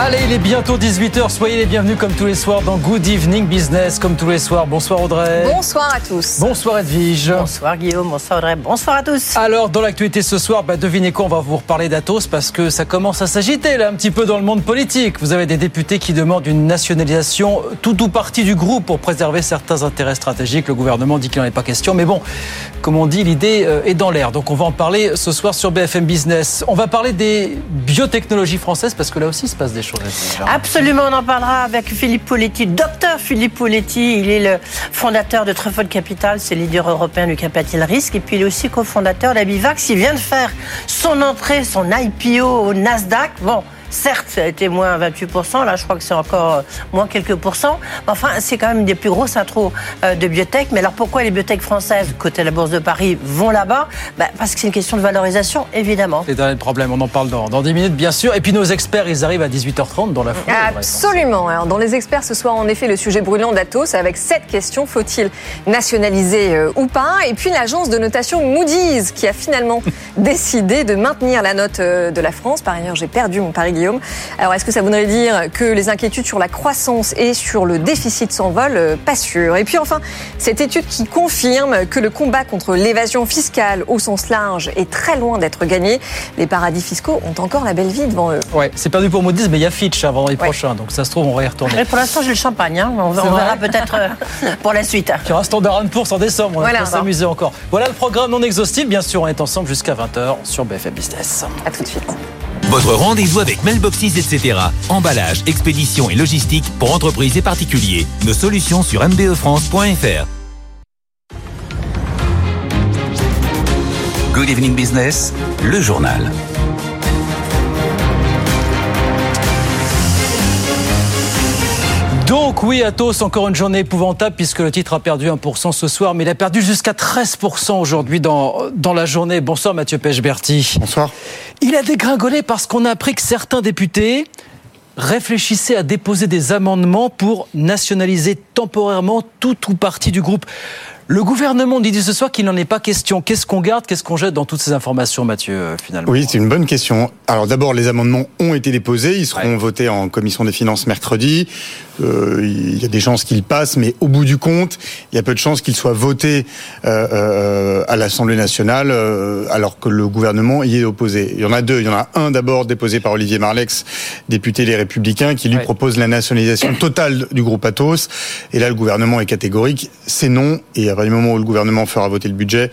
Allez, il est bientôt 18h. Soyez les bienvenus comme tous les soirs dans Good Evening Business, comme tous les soirs. Bonsoir Audrey. Bonsoir à tous. Bonsoir Edwige. Bonsoir Guillaume, bonsoir Audrey, bonsoir à tous. Alors, dans l'actualité ce soir, bah, devinez quoi, on va vous reparler d'Atos parce que ça commence à s'agiter là un petit peu dans le monde politique. Vous avez des députés qui demandent une nationalisation tout ou partie du groupe pour préserver certains intérêts stratégiques. Le gouvernement dit qu'il n'en est pas question, mais bon, comme on dit, l'idée euh, est dans l'air. Donc on va en parler ce soir sur BFM Business. On va parler des biotechnologies françaises parce que là aussi il se passe des choses. Absolument, on en parlera avec Philippe Poletti, docteur Philippe Poletti. Il est le fondateur de Truffle Capital, c'est le leader européen du capital risque. Et puis il est aussi cofondateur d'Abivax. Il vient de faire son entrée, son IPO au Nasdaq. Bon, Certes, ça a été moins 28%, là je crois que c'est encore euh, moins quelques pourcents. Mais enfin, c'est quand même une des plus grosses intros euh, de biotech. Mais alors pourquoi les biotech françaises, côté la Bourse de Paris, vont là-bas? Bah, Parce que c'est une question de valorisation, évidemment. C'est un problème, on en parle dans, dans 10 minutes bien sûr. Et puis nos experts, ils arrivent à 18h30 dans la foulée. Absolument. Alors, dans les experts, ce soir en effet le sujet brûlant d'Atos avec cette question, faut-il nationaliser euh, ou pas? Et puis l'agence de notation Moody's qui a finalement décidé de maintenir la note de la France. Par ailleurs, j'ai perdu mon pari alors, est-ce que ça voudrait dire que les inquiétudes sur la croissance et sur le déficit s'envolent? Euh, Pas sûr. Et puis enfin, cette étude qui confirme que le combat contre l'évasion fiscale au sens large est très loin d'être gagné. Les paradis fiscaux ont encore la belle vie devant eux. Ouais, c'est perdu pour Moody's, mais il y a Fitch avant les prochains, donc ça se trouve, on va y retourner. Mais pour l'instant, j'ai le champagne. Hein. On, verra peut-être euh, pour la suite. Il y aura Standard Poor's en décembre, on va s'amuser encore. Voilà le programme non exhaustif. Bien sûr, on est ensemble jusqu'à 20h sur BFM Business. À tout de suite. Votre rendez-vous avec Mailboxes, etc. Emballage, expédition et logistique pour entreprises et particuliers. Nos solutions sur mbefrance.fr. Good Evening Business, le journal. Donc oui, Atos, encore une journée épouvantable puisque le titre a perdu 1% ce soir, mais il a perdu jusqu'à 13% aujourd'hui dans, dans la journée. Bonsoir Mathieu Pechberti. Bonsoir. Il a dégringolé parce qu'on a appris que certains députés réfléchissaient à déposer des amendements pour nationaliser temporairement tout ou partie du groupe. Le gouvernement dit ce soir qu'il n'en est pas question. Qu'est-ce qu'on garde, qu'est-ce qu'on jette dans toutes ces informations, Mathieu, euh, finalement Oui, c'est une bonne question. Alors d'abord, les amendements ont été déposés, ils seront votés en commission des finances mercredi. Euh, il y a des chances qu'ils passent, mais au bout du compte, il y a peu de chances qu'ils soient votés euh, euh à l'Assemblée nationale, euh, alors que le gouvernement y est opposé. Il y en a deux. Il y en a un d'abord déposé par Olivier Marlex, député des Républicains, qui lui propose la nationalisation totale du groupe Atos. Et là, le gouvernement est catégorique, c'est non. Et du moment où le gouvernement fera voter le budget,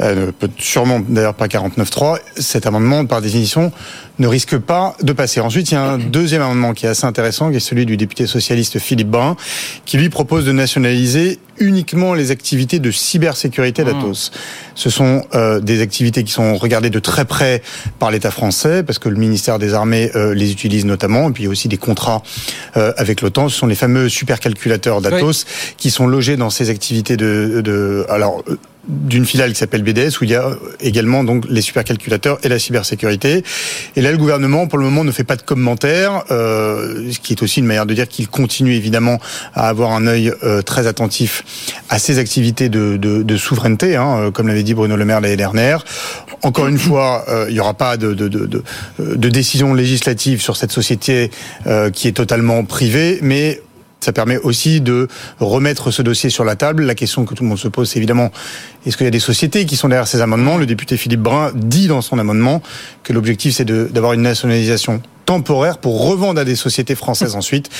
euh, peut sûrement d'ailleurs pas 49.3, cet amendement, par définition, ne risque pas de passer. Ensuite, il y a un deuxième amendement qui est assez intéressant, qui est celui du député socialiste Philippe Brun, qui lui propose de nationaliser uniquement les activités de cybersécurité mmh. d'Atos. Ce sont euh, des activités qui sont regardées de très près par l'État français, parce que le ministère des Armées euh, les utilise notamment, et puis il y a aussi des contrats euh, avec l'OTAN. Ce sont les fameux supercalculateurs d'Atos qui sont logés dans ces activités de... de alors, d'une filiale qui s'appelle BDS où il y a également donc les supercalculateurs et la cybersécurité. Et là, le gouvernement, pour le moment, ne fait pas de commentaires, euh, ce qui est aussi une manière de dire qu'il continue évidemment à avoir un œil euh, très attentif à ces activités de, de, de souveraineté, hein, euh, comme l'avait dit Bruno Le Maire l'année dernière. Encore une fois, euh, il n'y aura pas de, de, de, de, décision législative sur cette société qui est totalement privée, mais ça permet aussi de remettre ce dossier sur la table. La question que tout le monde se pose, c'est évidemment, est-ce qu'il y a des sociétés qui sont derrière ces amendements? Le député Philippe Brun dit dans son amendement que l'objectif, c'est d'avoir une nationalisation temporaire pour revendre à des sociétés françaises ensuite.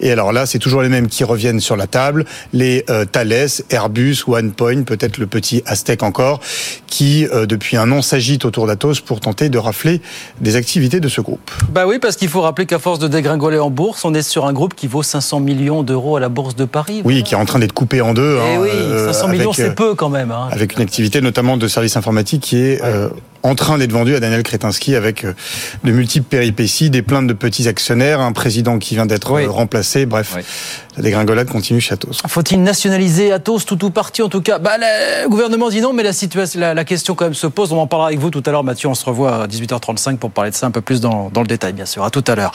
Et alors là, c'est toujours les mêmes qui reviennent sur la table, les euh, Thales, Airbus, OnePoint, peut-être le petit Aztec encore, qui euh, depuis un an s'agitent autour d'Atos pour tenter de rafler des activités de ce groupe. Bah oui, parce qu'il faut rappeler qu'à force de dégringoler en bourse, on est sur un groupe qui vaut 500 millions d'euros à la bourse de Paris. Oui, qui est en train d'être coupé en deux. Eh hein, oui, 500 euh, millions, c'est peu quand même. Hein. Avec une activité notamment de services informatiques qui est en train d'être vendu à Daniel Kretinsky avec de multiples péripéties, des plaintes de petits actionnaires, un président qui vient d'être remplacé. Bref, la dégringolade continue chez Atos. Faut-il nationaliser Atos tout ou partie en tout cas? Bah, Le gouvernement dit non, mais la, situation, la, question quand même se pose. On en parlera avec vous tout à l'heure, Mathieu. On se revoit à 18h35 pour parler de ça un peu plus dans, dans le détail, bien sûr. À tout à l'heure.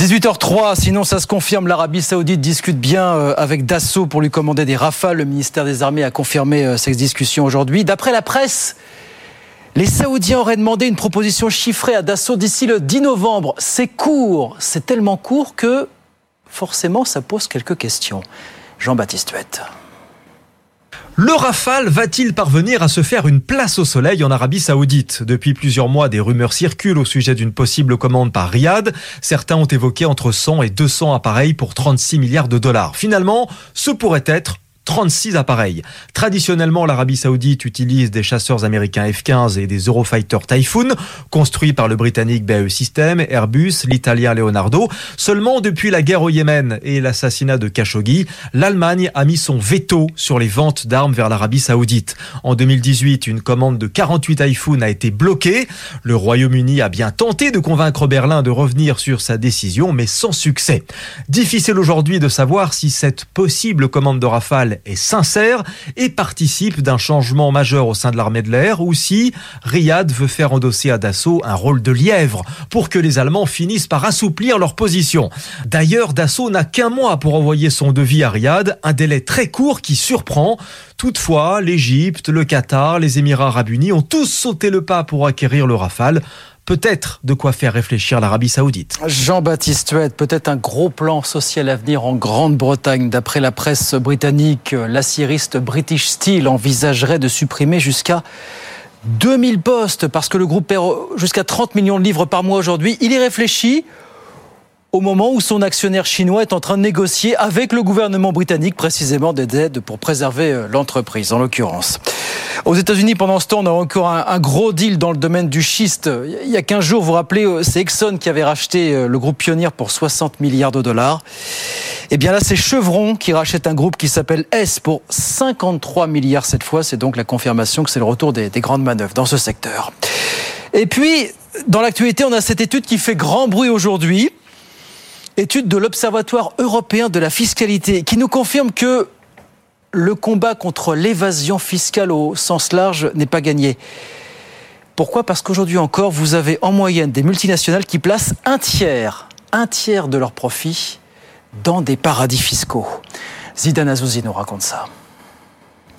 18h03, sinon ça se confirme, l'Arabie Saoudite discute bien euh, avec Dassault pour lui commander des rafales. Le ministère des Armées a confirmé euh, cette discussion aujourd'hui. D'après la presse, les Saoudiens auraient demandé une proposition chiffrée à Dassault d'ici le 10 novembre. C'est court, c'est tellement court que forcément ça pose quelques questions. Jean-Baptiste Huette. Le Rafale va-t-il parvenir à se faire une place au soleil en Arabie Saoudite? Depuis plusieurs mois, des rumeurs circulent au sujet d'une possible commande par Riyad. Certains ont évoqué entre 100 et 200 appareils pour 36 milliards de dollars. Finalement, ce pourrait être 36 appareils. Traditionnellement, l'Arabie Saoudite utilise des chasseurs américains F-15 et des Eurofighter Typhoon, construits par le britannique BAE System, Airbus, l'italien Leonardo. Seulement, depuis la guerre au Yémen et l'assassinat de Khashoggi, l'Allemagne a mis son veto sur les ventes d'armes vers l'Arabie Saoudite. En 2018, une commande de 48 Typhoon a été bloquée. Le Royaume-Uni a bien tenté de convaincre Berlin de revenir sur sa décision, mais sans succès. Difficile aujourd'hui de savoir si cette possible commande de Rafale est sincère et participe d'un changement majeur au sein de l'armée de l'air ou si Riyad veut faire endosser à Dassault un rôle de lièvre pour que les Allemands finissent par assouplir leur position. D'ailleurs, Dassault n'a qu'un mois pour envoyer son devis à Riyad, un délai très court qui surprend. Toutefois, l'Égypte, le Qatar, les Émirats arabes unis ont tous sauté le pas pour acquérir le Rafale peut-être de quoi faire réfléchir l'Arabie saoudite. Jean-Baptiste Huet, peut-être un gros plan social à venir en Grande-Bretagne. D'après la presse britannique, l'aciériste British Steel envisagerait de supprimer jusqu'à 2000 postes parce que le groupe perd jusqu'à 30 millions de livres par mois aujourd'hui. Il y réfléchit au moment où son actionnaire chinois est en train de négocier avec le gouvernement britannique précisément des aides pour préserver euh, l'entreprise, en l'occurrence. Aux États-Unis, pendant ce temps, on a encore un, gros deal dans le domaine du schiste. Il y a 15 jours, vous vous rappelez, euh, c'est Exxon qui avait racheté euh, le groupe Pioneer pour 60 milliards de dollars. Et eh bien là, c'est Chevron qui rachète un groupe qui s'appelle S pour 53 milliards cette fois. C'est donc la confirmation que c'est le retour des, des grandes manœuvres dans ce secteur. Et puis, dans l'actualité, on a cette étude qui fait grand bruit aujourd'hui étude de l'Observatoire européen de la fiscalité qui nous confirme que le combat contre l'évasion fiscale au sens large n'est pas gagné. Pourquoi? Parce qu'aujourd'hui encore, vous avez en moyenne des multinationales qui placent un tiers, un tiers de leurs profits dans des paradis fiscaux. Zidane Azouzi nous raconte ça.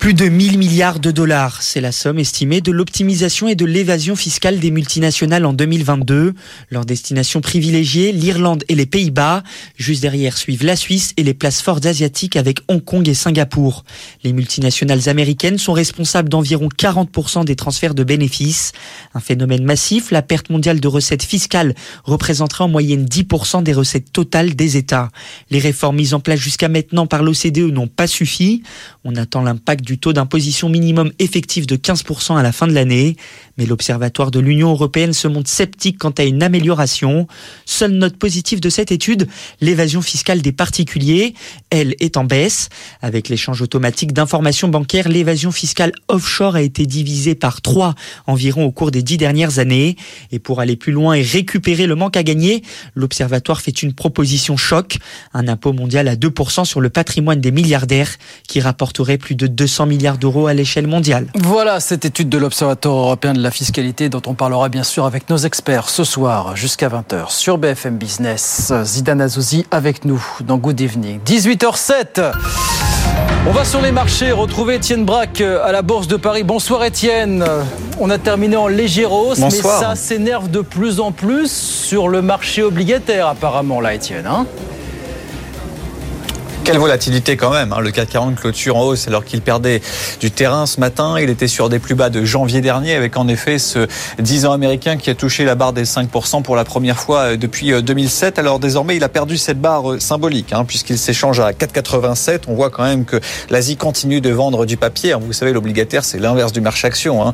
Plus de 1000 milliards de dollars, c'est la somme estimée de l'optimisation et de l'évasion fiscale des multinationales en 2022. Leur destination privilégiée, l'Irlande et les Pays-Bas. Juste derrière suivent la Suisse et les places fortes asiatiques avec Hong Kong et Singapour. Les multinationales américaines sont responsables d'environ 40% des transferts de bénéfices. Un phénomène massif, la perte mondiale de recettes fiscales représenterait en moyenne 10% des recettes totales des États. Les réformes mises en place jusqu'à maintenant par l'OCDE n'ont pas suffi. On attend l'impact du taux d'imposition minimum effectif de 15% à la fin de l'année. Mais l'Observatoire de l'Union européenne se montre sceptique quant à une amélioration. Seule note positive de cette étude, l'évasion fiscale des particuliers, elle est en baisse. Avec l'échange automatique d'informations bancaires, l'évasion fiscale offshore a été divisée par 3 environ au cours des dix dernières années. Et pour aller plus loin et récupérer le manque à gagner, l'Observatoire fait une proposition choc, un impôt mondial à 2% sur le patrimoine des milliardaires qui rapporterait plus de 200 milliards d'euros à l'échelle mondiale. Voilà cette étude de l'Observatoire européen de la fiscalité dont on parlera bien sûr avec nos experts ce soir jusqu'à 20h sur BFM Business. Zidane Azouzi avec nous dans Good Evening. 18h07. On va sur les marchés retrouver Étienne Braque à la Bourse de Paris. Bonsoir Étienne. On a terminé en léger hausse, mais ça s'énerve de plus en plus sur le marché obligataire apparemment là Étienne. Hein? Quelle volatilité quand même. Hein. Le CAC 40 clôture en hausse alors qu'il perdait du terrain ce matin. Il était sur des plus bas de janvier dernier avec en effet ce 10 ans américain qui a touché la barre des 5% pour la première fois euh, depuis 2007. Euh, alors désormais, il a perdu cette barre euh, symbolique hein, puisqu'il s'échange à 4,87. On voit quand même que l'Asie continue de vendre du papier. Vous savez, l'obligataire, c'est l'inverse du marché action. Hein.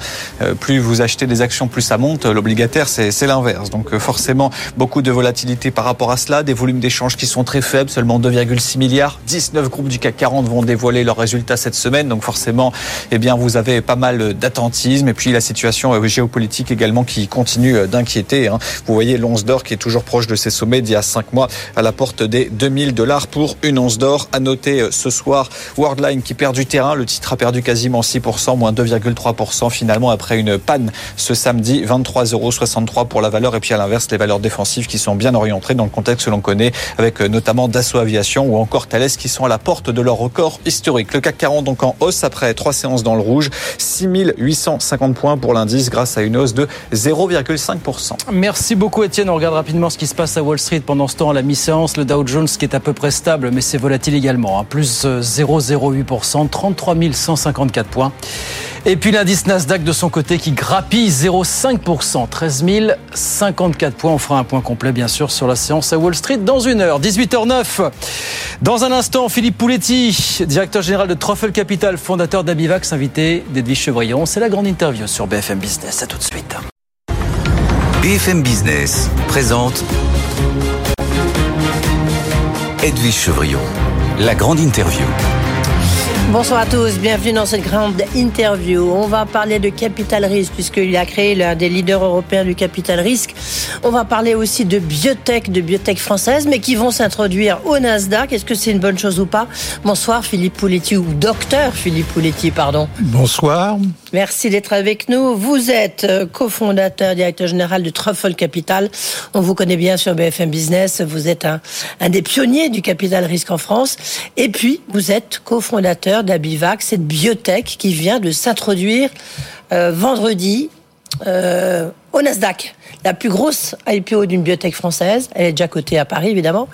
Plus vous achetez des actions, plus ça monte. L'obligataire, c'est l'inverse. Donc forcément, beaucoup de volatilité par rapport à cela. Des volumes d'échange qui sont très faibles, seulement 2,6 milliards tard. 19 groupes du CAC 40 vont dévoiler leurs résultats cette semaine, donc forcément, eh bien, vous avez pas mal d'attentisme et puis la situation euh, géopolitique également qui continue euh, d'inquiéter. Hein. Vous voyez l'once d'or qui est toujours proche de ses sommets d'il y a 5 mois à la porte des 2000 dollars pour une once d'or. À noter euh, ce soir, Worldline qui perd du terrain. Le titre a perdu quasiment 6%, moins 2,3% finalement après une panne ce samedi. 23,63€ pour la valeur et puis à l'inverse, les valeurs défensives qui sont bien orientées dans le contexte que l'on connaît avec notamment Dassault Aviation ou encore Thales qui sont à la porte de leur record historique. Le CAC 40 donc en hausse après trois séances dans le rouge. 6850 points pour l'indice grâce à une hausse de 0,5%. Merci beaucoup Étienne. On regarde rapidement ce qui se passe à Wall Street pendant ce temps à la mi-séance. Le Dow Jones qui est à peu près stable mais c'est volatile également. Hein. Plus 0,08%, 33 154 points. Et puis l'indice Nasdaq de son côté qui grappille 0,5%, 13 054 points. On fera un point complet bien sûr sur la séance à Wall Street dans une heure, 18h09. Dans un instant, Philippe Pouletti, directeur général de Truffle Capital, fondateur d'Abivax, invité d'Edwige Chevrillon. C'est la grande interview sur BFM Business. À tout de suite. BFM Business présente Edwige Chevrillon, la grande interview. Bonsoir à tous, bienvenue dans cette grande interview. On va parler de capital risque puisqu'il a créé l'un des leaders européens du capital risque. On va parler aussi de biotech, de biotech françaises, mais qui vont s'introduire au Nasdaq. Est-ce que c'est une bonne chose ou pas? Bonsoir Philippe Pouletti, ou docteur Philippe Pouletti, pardon. Bonsoir. Merci d'être avec nous. Vous êtes euh, cofondateur, directeur général de Truffle Capital. On vous connaît bien sur BFM Business. Vous êtes un, des pionniers du capital risque en France. Et puis, vous êtes cofondateur d'Abivac, cette biotech qui vient de s'introduire euh, vendredi euh, au Nasdaq. La plus grosse IPO d'une biotech française. Elle est déjà cotée à Paris, évidemment.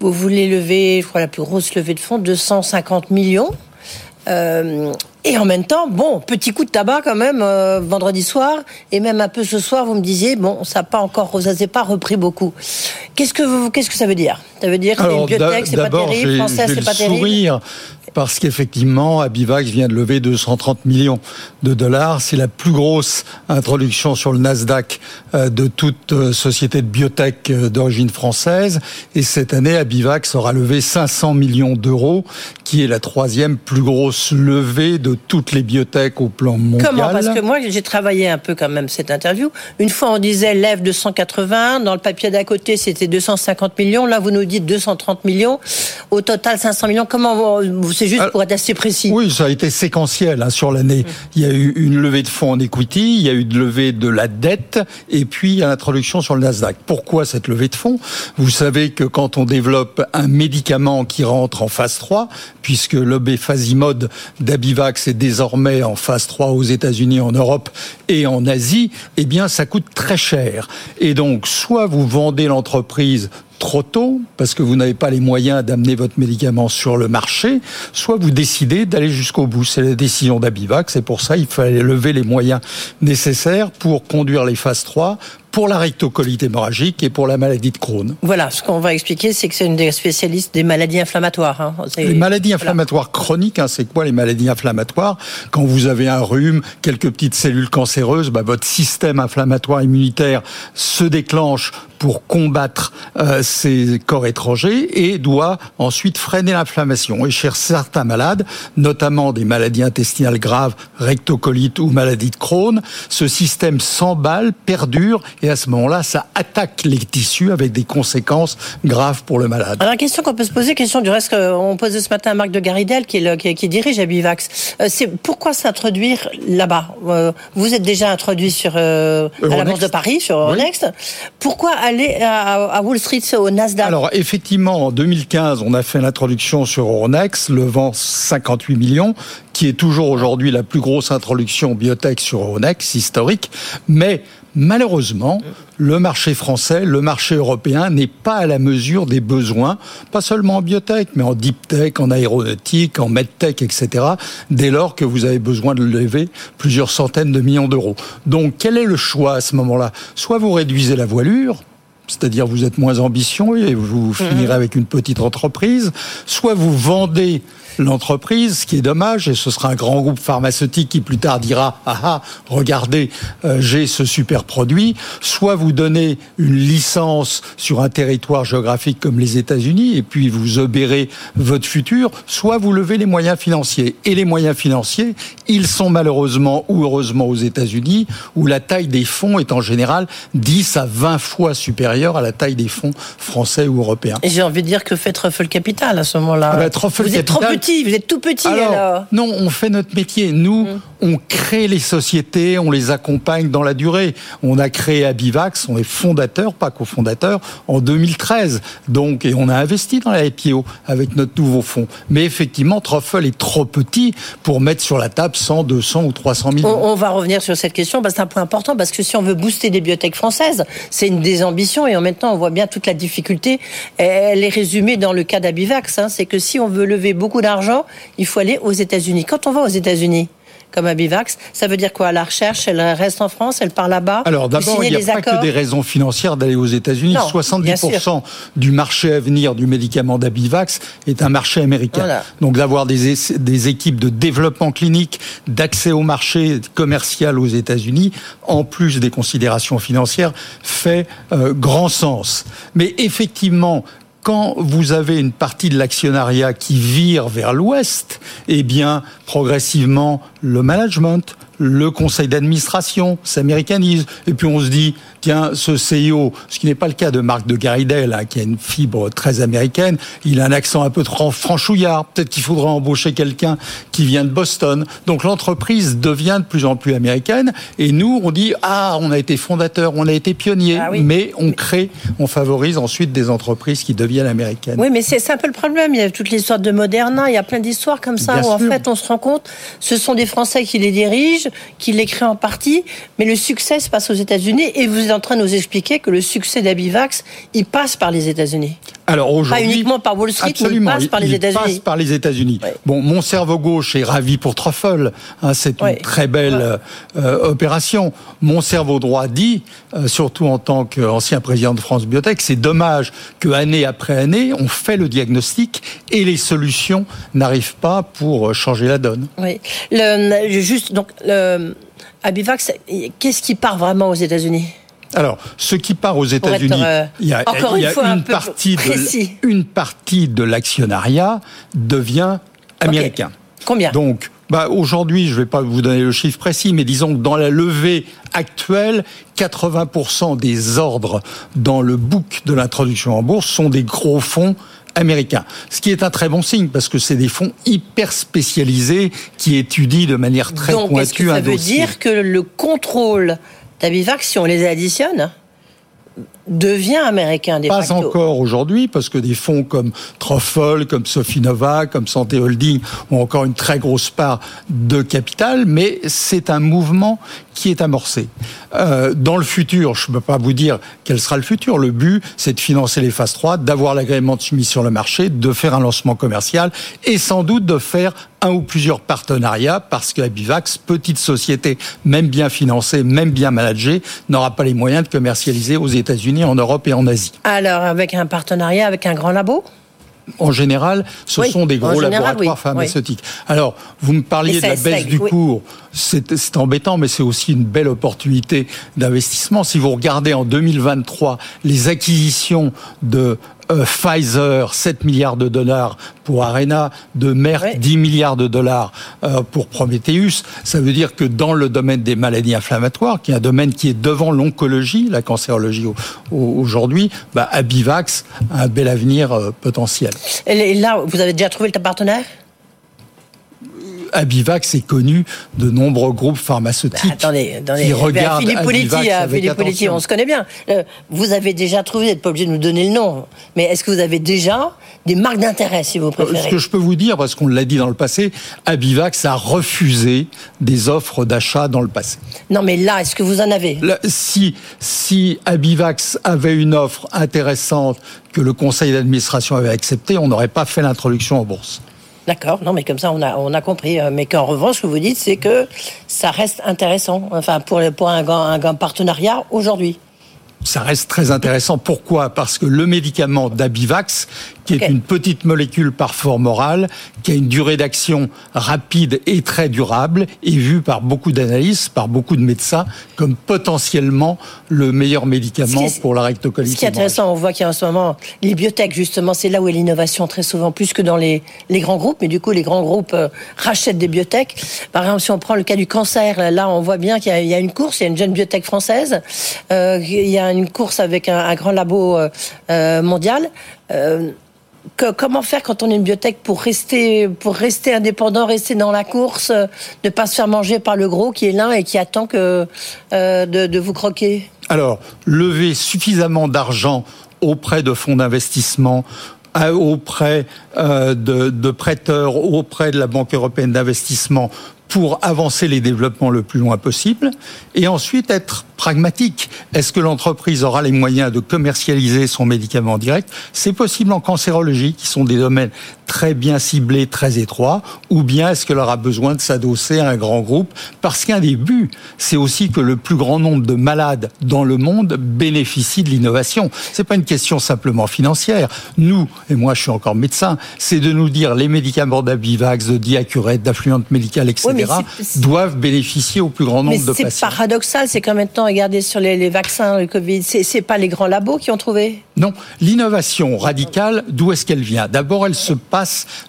Vous voulez lever, je crois, la plus grosse levée de fonds, 250 millions. Et en même temps, bon, petit coup de tabac quand même euh, vendredi soir et même un peu ce soir, vous me disiez bon, ça n'a pas encore, ça s'est pas repris beaucoup. Qu'est-ce que vous, qu'est-ce que ça veut dire? Ça veut dire que une biotech, c'est pas terrible, française, c'est pas terrible? Sourire parce qu'effectivement, Abivax vient de lever 230 millions de dollars. C'est la plus grosse introduction sur le Nasdaq euh, de toute euh, société de biotech d'origine française. Et cette année, Abivax aura levé 500 millions d'euros, qui est la troisième plus grosse levée de toutes les biotech au plan mondial. Comment? Parce que moi, j'ai travaillé un peu quand même cette interview. Une fois, on disait lève 280. Dans le papier d'à côté, c'était 250 millions. Là, vous nous dites 230 millions. Au total, 500 millions. Comment C'est juste pour être assez précis? Oui, ça a été séquentiel hein, sur l'année. Il y a eu une levée de fonds en equity, il y a eu une levée de la dette, et puis il y a l'introduction sur le Nasdaq. Pourquoi cette levée de fonds? Vous savez que quand on développe un médicament qui rentre en phase 3, puisque l'obéfasimode d'Abivax est désormais en phase 3 aux États-Unis, en Europe et en Asie, eh bien, ça coûte très cher. Et donc, soit vous vendez l'entreprise trop tôt parce que vous n'avez pas les moyens d'amener votre médicament sur le marché, soit vous décidez d'aller jusqu'au bout. C'est la décision d'Abivax, c'est pour ça il fallait lever les moyens nécessaires pour conduire les phases 3 pour la rectocolite hémorragique et pour la maladie de Crohn. Voilà, ce qu'on va expliquer, c'est que c'est une des spécialistes des maladies inflammatoires. Hein. Les maladies inflammatoires chroniques, hein, c'est quoi les maladies inflammatoires? Quand vous avez un rhume, quelques petites cellules cancéreuses, bah, votre système inflammatoire immunitaire se déclenche pour combattre euh, ces corps étrangers et doit ensuite freiner l'inflammation. Et chez certains malades, notamment des maladies intestinales graves, rectocolite ou maladie de Crohn, ce système s'emballe, perdure et à ce moment-là, ça attaque les tissus avec des conséquences graves pour le malade. Alors, la question qu'on peut se poser, question du reste qu'on posait ce matin à Marc de Garidel, qui, est qui, qui dirige Abivax, euh, c'est pourquoi s'introduire là-bas? Euh, Vous êtes déjà introduit sur, euh, à la Bourse de Paris, sur Euronext. Pourquoi Alors, effectivement, en 2015, on a fait l'introduction sur Euronext, levant 58 millions qui est toujours aujourd'hui la plus grosse introduction biotech sur Euronext historique, mais Malheureusement, le marché français, le marché européen n'est pas à la mesure des besoins, pas seulement en biotech, mais en deep tech, en aéronautique, en medtech, etc., dès lors que vous avez besoin de lever plusieurs centaines de millions d'euros. Donc, quel est le choix à ce moment-là? Soit vous réduisez la voilure, c'est-à-dire vous êtes moins ambitieux et vous finirez avec une petite entreprise, soit vous vendez l'entreprise, ce qui est dommage, et ce sera un grand groupe pharmaceutique qui plus tard dira ah ah regardez euh, j'ai ce super produit. Soit vous donnez une licence sur un territoire géographique comme les États-Unis et puis vous obérez votre futur. Soit vous levez les moyens financiers et les moyens financiers ils sont malheureusement ou heureusement aux États-Unis où la taille des fonds est en général 10 à 20 fois supérieure à la taille des fonds français ou européens. Et j'ai envie de dire que fait Truffle Capital à ce moment-là. Ah bah, vous êtes trop Capital- petit, vous êtes tout petit alors. non, on fait notre métier. Nous, on crée les sociétés, on les accompagne dans la durée. On a créé Abivax, on est fondateur, pas cofondateur, en 2013. Donc, et on a investi dans la IPO avec notre nouveau fonds. Mais effectivement, Truffle est trop petit pour mettre sur la table 100, 200 ou 300 On, millions. on va revenir sur cette question parce que c'est un point important parce que si on veut booster les biotech françaises, c'est une des ambitions et en même temps on voit bien toute la difficulté. Elle est résumée dans le cas d'Abivax, hein, c'est que si on veut lever beaucoup d'argent, il faut aller aux États-Unis. Quand on va aux États-Unis, comme Abivax, ça veut dire quoi? La recherche, elle reste en France, elle part là-bas? Alors d'abord, il n'y a pas accords? que des raisons financières d'aller aux États-Unis. Non, bien 70% sûr. du marché à venir du médicament d'Abivax est un marché américain. Voilà. Donc d'avoir des équipes de développement clinique, d'accès au marché commercial aux États-Unis, en plus des considérations financières, fait euh, grand sens. Mais effectivement, quand vous avez une partie de l'actionnariat qui vire vers l'ouest, eh bien, progressivement, le management, le conseil d'administration s'américanise. Et puis on se dit, tiens, ce CIO, ce qui n'est pas le cas de Marc de Garidel, hein, qui a une fibre très américaine, il a un accent un peu trop franchouillard. Peut-être qu'il faudra embaucher quelqu'un qui vient de Boston. Donc l'entreprise devient de plus en plus américaine. Et nous, on dit, ah, on a été fondateur, on a été pionnier, Ah oui. mais on crée, on favorise ensuite des entreprises qui deviennent américaines. Oui, mais c'est un peu le problème. Il y a toute l'histoire de Moderna, il y a plein d'histoires comme ça Bien où en fait on se rend compte, ce sont des Français qui les dirigent, qui créent en partie, mais le succès se passe aux États-Unis et vous êtes en train de nous expliquer que le succès d'Abivax, il passe par les États-Unis. Alors aujourd'hui, Pas uniquement par Wall Street, mais il absolument, passe par les États-Unis. passe par les États-Unis. Ouais. Bon, mon cerveau gauche est ravi pour Truffle. hein, c'est une Ouais. très belle euh, opération. Mon cerveau droit dit, euh, surtout en tant qu'ancien président de France Biotech, c'est dommage que année après année, on fait le diagnostic et les solutions n'arrivent pas pour euh, changer la donne. Oui. Le, juste donc le, Abivax, qu'est-ce qui part vraiment aux États-Unis? Alors, ce qui part aux États-Unis, euh, il y a, encore il y une a un partie de une partie de l'actionnariat devient américain. Combien Donc, bah, aujourd'hui, je ne vais pas vous donner le chiffre précis, mais disons que dans la levée actuelle, 80% des ordres dans le book de l'introduction en bourse sont des gros fonds américains. Ce qui est un très bon signe parce que c'est des fonds hyper spécialisés qui étudient de manière très Donc, est-ce que pointue ça un veut dossier. dire que le contrôle d'Abivax, si on les additionne, devient américain des Pas facto encore aujourd'hui, parce que des fonds comme Truffle, comme Sofinova, comme Santé Holding ont encore une très grosse part de capital, mais c'est un mouvement qui est amorcé. Euh, dans le futur, je ne peux pas vous dire quel sera le futur. Le but, c'est de financer les phases 3, d'avoir l'agrément de mise sur le marché, de faire un lancement commercial et sans doute de faire un ou plusieurs partenariats parce que Abivax, petite société, même bien financée, même bien managée, n'aura pas les moyens de commercialiser aux États-Unis, en Europe et en Asie. Alors, avec un partenariat avec un grand labo? En général, ce Oui, sont des gros général, laboratoires oui, pharmaceutiques. Alors, vous me parliez de la baisse du cours. C'est embêtant, mais c'est aussi une belle opportunité d'investissement. Si vous regardez en 2023 les acquisitions de euh, Pfizer, 7 milliards de dollars pour Arena, de Merck, Ouais. 10 milliards de dollars euh, pour Prometheus, ça veut dire que dans le domaine des maladies inflammatoires, qui est un domaine qui est devant l'oncologie, la cancérologie au- au- aujourd'hui, bah, Abivax a un bel avenir euh, potentiel. Et là, vous avez déjà trouvé le partenaire? Abivax est connu de nombreux groupes pharmaceutiques Bah, Attendez, attendez. qui Ben, regardent Philippe Abivax Politi, avec Philippe Politi, attention. on se connaît bien. Euh, vous avez déjà trouvé, vous n'êtes pas obligé de nous donner le nom, mais est-ce que vous avez déjà des marques d'intérêt, si vous Euh, préférez Ce que je peux vous dire, parce qu'on l'a dit dans le passé, Abivax a refusé des offres d'achat dans le passé. Non, mais là, est-ce que vous en avez? Là, si, si Abivax avait une offre intéressante que le conseil d'administration avait acceptée, on n'aurait pas fait l'introduction en bourse. D'accord, non, mais comme ça, on a, on a compris. Euh, Mais qu'en revanche, ce que vous dites, c'est que ça reste intéressant, enfin, pour, pour un, un grand partenariat aujourd'hui. ça reste très intéressant. Pourquoi? Parce que le médicament d'Abivax, qui est une petite molécule par forme orale, qui a une durée d'action rapide et très durable, est vu par beaucoup d'analystes, par beaucoup de médecins, comme potentiellement le meilleur médicament pour la rectocolite. Ce qui est intéressant, on voit qu'il y a en ce moment les biotech, justement, c'est là où est l'innovation très souvent, plus que dans les, les grands groupes, mais du coup, les grands groupes euh, rachètent des biotech. Par exemple, si on prend le cas du cancer, là, on voit bien qu'il y, a une course, il y a une jeune biotech française, euh, il y a une course avec un, grand labo euh, euh, mondial. Euh, comment faire quand on est une biotech pour rester, pour rester indépendant, rester dans la course, ne pas se faire manger par le gros qui est là et qui attend que de, vous croquer? Alors, lever suffisamment d'argent auprès de fonds d'investissement, auprès de, de, prêteurs, auprès de la Banque européenne d'investissement pour avancer les développements le plus loin possible, et ensuite être pragmatique. Est-ce que l'entreprise aura les moyens de commercialiser son médicament direct? C'est possible en cancérologie, qui sont des domaines très bien ciblés, très étroits, ou bien est-ce qu'elle aura besoin de s'adosser à un grand groupe? Parce qu'un des buts, c'est aussi que le plus grand nombre de malades dans le monde bénéficient de l'innovation. C'est pas une question simplement financière. Nous, et moi je suis encore médecin, c'est de nous dire les médicaments d'Abivax, de Diacurette, d'affluente médicale, etc., doivent bénéficier au plus grand nombre de patients. C'est paradoxal, c'est quand même temps regardez sur les, vaccins, le Covid, c'est pas les grands labos qui ont trouvé? Non, l'innovation radicale, d'où est-ce qu'elle vient? D'abord, elle se passe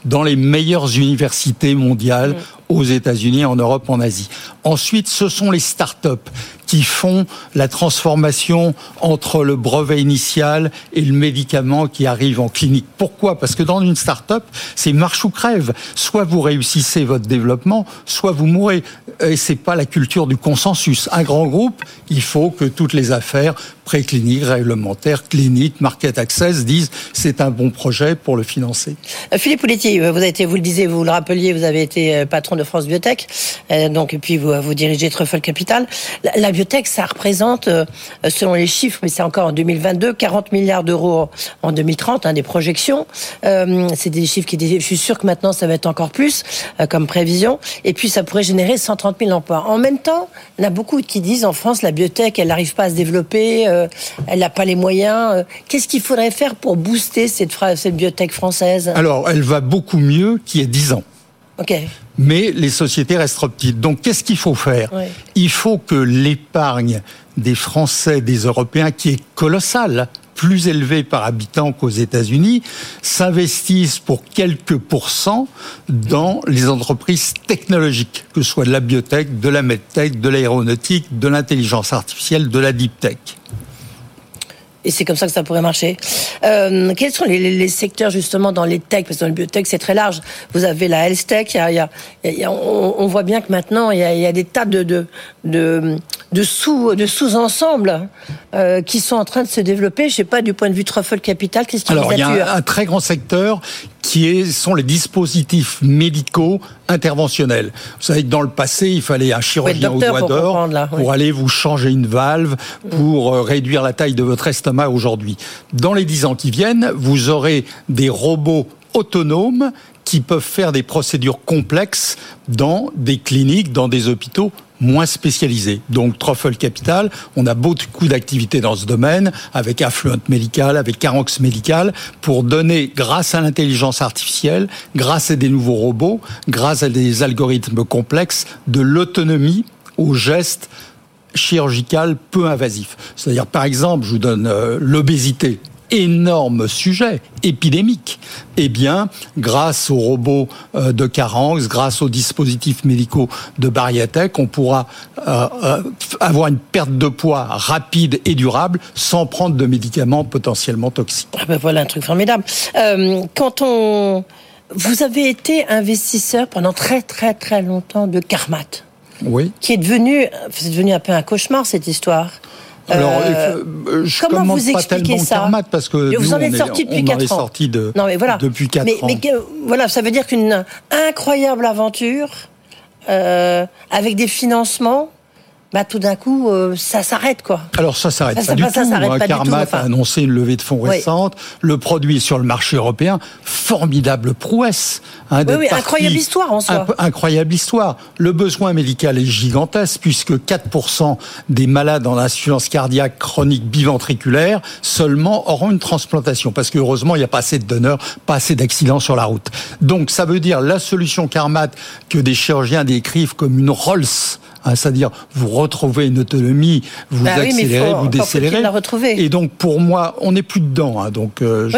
dans les meilleures universités mondiales. Mm aux États-Unis, en Europe, en Asie. Ensuite, ce sont les start-up qui font la transformation entre le brevet initial et le médicament qui arrive en clinique. Pourquoi? Parce que dans une start-up, c'est marche ou crève. Soit vous réussissez votre développement, soit vous mourrez. Et c'est pas la culture du consensus. Un grand groupe, il faut que toutes les affaires précliniques, réglementaires, cliniques, market access disent c'est un bon projet pour le financer. Euh, Philippe Pouletti, vous avez été, vous le disiez, vous le rappeliez, vous avez été euh, patron de France Biotech, euh, donc et puis vous, dirigez Truffle Capital. La, biotech, ça représente, euh, selon les chiffres, mais c'est encore en 2022, 40 milliards d'euros en 2030, hein, des projections. Euh, c'est des chiffres qui, je suis sûr que maintenant ça va être encore plus comme prévision. Et puis ça pourrait générer 130 000 emplois. En même temps, il y a beaucoup qui disent en France, la biotech, elle n'arrive pas à se développer, elle n'a pas les moyens. Qu'est-ce qu'il faudrait faire pour booster cette, cette biotech française? Alors, elle va beaucoup mieux qu'il y a 10 ans. Mais les sociétés restent petites. Donc, qu'est-ce qu'il faut faire? Il faut que l'épargne des Français, des Européens, qui est colossale, plus élevée par habitant qu'aux États-Unis, s'investisse pour quelques pourcents dans les entreprises technologiques, que ce soit de la biotech, de la medtech, de l'aéronautique, de l'intelligence artificielle, de la deep tech et c'est comme ça que ça pourrait marcher. Euh, quels sont les, secteurs justement dans les tech Parce que dans le biotech, c'est très large. Vous avez la health tech. on, voit bien que maintenant, il y a, des tas de, de, de, sous de sous-ensembles euh, qui sont en train de se développer. Je sais pas du point de vue truffle capital, qu'est-ce qui Alors, il y a un très grand secteur qui sont les dispositifs médicaux interventionnels. Vous savez que dans le passé, il fallait un chirurgien au doigt d'or pour, aller vous changer une valve, pour euh, réduire la taille de votre estomac aujourd'hui. Dans les dix ans qui viennent, vous aurez des robots autonomes qui peuvent faire des procédures complexes dans des cliniques, dans des hôpitaux moins spécialisés. Donc Truffle Capital, on a beaucoup d'activités dans ce domaine, avec Affluent Medical, avec Carox Medical, pour donner, grâce à l'intelligence artificielle, grâce à des nouveaux robots, grâce à des algorithmes complexes, de l'autonomie aux gestes chirurgical peu invasif. C'est-à-dire, par exemple, je vous donne euh, l'obésité énorme sujet épidémique. Eh bien, grâce aux robots euh, de Caranx, grâce aux dispositifs médicaux de Bariatech, on pourra euh, euh, avoir une perte de poids rapide et durable sans prendre de médicaments potentiellement toxiques. Ah ben voilà un truc formidable. quand on vous avez été investisseur pendant très très très longtemps de Carmat. Oui. Qui est devenu, c'est devenu un peu un cauchemar cette histoire. Alors, euh, euh, je comment vous expliquez ça parce que vous en êtes sorti depuis 4 ans. sorti de, non, mais voilà. depuis 4 ans. Mais voilà, ça veut dire qu'une incroyable aventure euh, avec des financements bah, tout d'un coup, euh, ça s'arrête, quoi. Alors, ça s'arrête pas, du tout. Carmat a annoncé une levée de fonds récente. Le produit sur le marché européen, formidable prouesse. Hein, oui, oui, incroyable histoire en soi. incroyable histoire. Le besoin médical est gigantesque puisque 4% des malades en insuffisance cardiaque chronique biventriculaire seulement auront une transplantation parce que heureusement il n'y a pas assez de donneurs, pas assez d'accidents sur la route. Donc ça veut dire la solution Carmat que des chirurgiens décrivent comme une Rolls Hein, c'est-à-dire vous retrouvez une autonomie, vous bah accélérez, vous décélérez. Et donc pour moi, on n'est plus dedans. Hein, donc euh,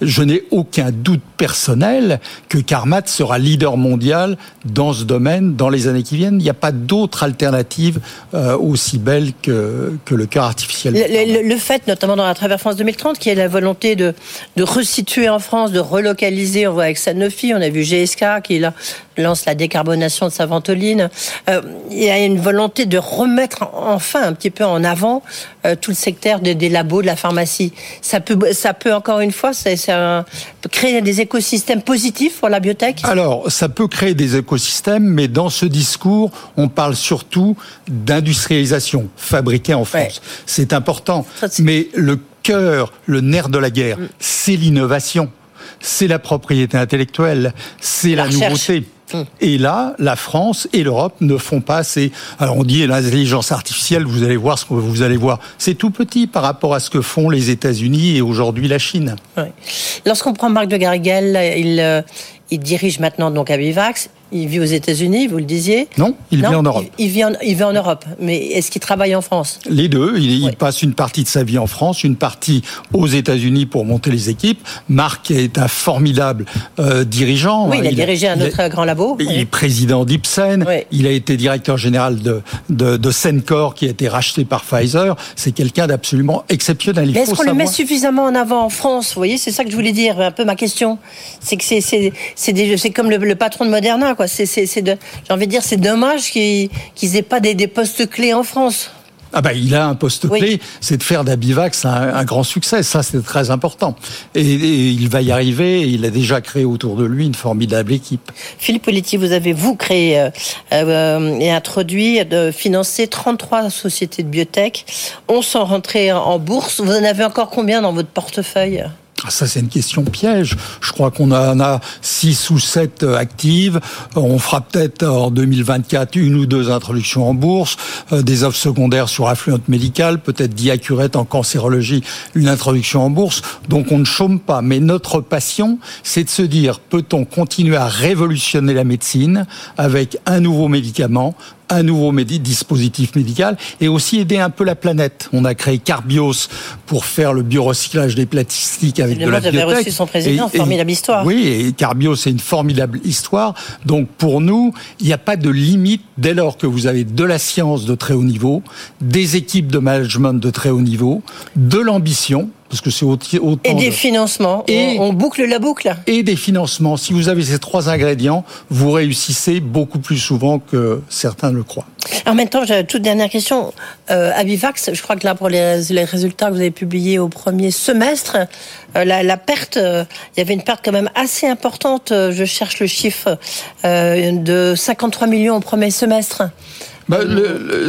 je, n'ai aucun doute personnel que Carmat sera leader mondial dans ce domaine dans les années qui viennent. Il n'y a pas d'autre alternative euh, aussi belle que, que le cœur artificiel. Le, fait, notamment dans la Travers France 2030, qui est la volonté de, de resituer en France, de relocaliser. On voit avec Sanofi, on a vu GSK qui là, lance la décarbonation de sa ventoline. Euh, il y a une volonté de remettre enfin un petit peu en avant euh, tout le secteur des labos, de la pharmacie. Ça peut, ça peut encore une fois, ça, créer des écosystèmes positifs pour la biotech? Alors, ça peut créer des écosystèmes, mais dans ce discours, on parle surtout d'industrialisation, fabriquée en France. C'est important, mais le cœur, le nerf de la guerre, mm. c'est l'innovation c'est la propriété intellectuelle, c'est la, nouveauté. Et là, la France et l'Europe ne font pas assez. Alors on dit l'intelligence artificielle, vous allez voir ce que vous allez voir. C'est tout petit par rapport à ce que font les États-Unis et aujourd'hui la Chine. Lorsqu'on prend Marc de Garriguel, il, euh, il dirige maintenant donc Abivax. Il vit aux États-Unis, vous le disiez Non, il vit en Europe. Il, vit, en, il vit en Europe. Mais est-ce qu'il travaille en France? Les deux. Il, passe une partie de sa vie en France, une partie aux États-Unis pour monter les équipes. Marc est un formidable euh, dirigeant. Oui, il a dirigé un autre grand labo. Il est président d'Ipsen. Il a été directeur général de, de, de Sencor, qui a été racheté par Pfizer. C'est quelqu'un d'absolument exceptionnel. Mais est-ce qu'on le met suffisamment en avant en France? Vous voyez, c'est ça que je voulais dire. Un peu ma question. C'est que c'est c'est comme le, patron de Moderna, quoi. C'est, j'ai envie de dire, c'est dommage qu'ils n'aient pas des, postes clés en France. Ah bah, il a un poste clé, c'est de faire d'Abivax un, grand succès. Ça, c'est très important. Et, il va y arriver. il a déjà créé autour de lui une formidable équipe. Philippe Politi, vous avez, vous, créé euh, euh, et introduit, de financer 33 sociétés de biotech. On s'en rentrait en bourse. Vous en avez encore combien dans votre portefeuille? Ah, ça, c'est une question piège. Je crois qu'on en a six ou sept euh, actives. On fera peut-être en 2024 une ou deux introductions en bourse, euh, des offres secondaires sur affluente médicale, peut-être Diacurette en cancérologie, une introduction en bourse. Donc on ne chôme pas. Mais notre passion, c'est de se dire, peut-on continuer à révolutionner la médecine avec un nouveau médicament, un nouveau dispositif médical et aussi aider un peu la planète. On a créé Carbios pour faire le biorecyclage des plastiques avec de la biotech. reçu son président, formidable histoire. Oui, et Carbios c'est une formidable histoire. Donc pour nous, il n'y a pas de limite dès lors que vous avez de la science de très haut niveau, des équipes de management de très haut niveau, de l'ambition parce que c'est autant et des financements. Et on, boucle la boucle. Et des financements. Si vous avez ces trois ingrédients, vous réussissez beaucoup plus souvent que certains le croient. En même temps, j'ai une toute dernière question. Euh, Abivax, je crois que là, pour les, résultats que vous avez publiés au premier semestre, euh, la, perte, euh, il y avait une perte quand même assez importante. Euh, je cherche le chiffre de 53 millions au premier semestre. Bah,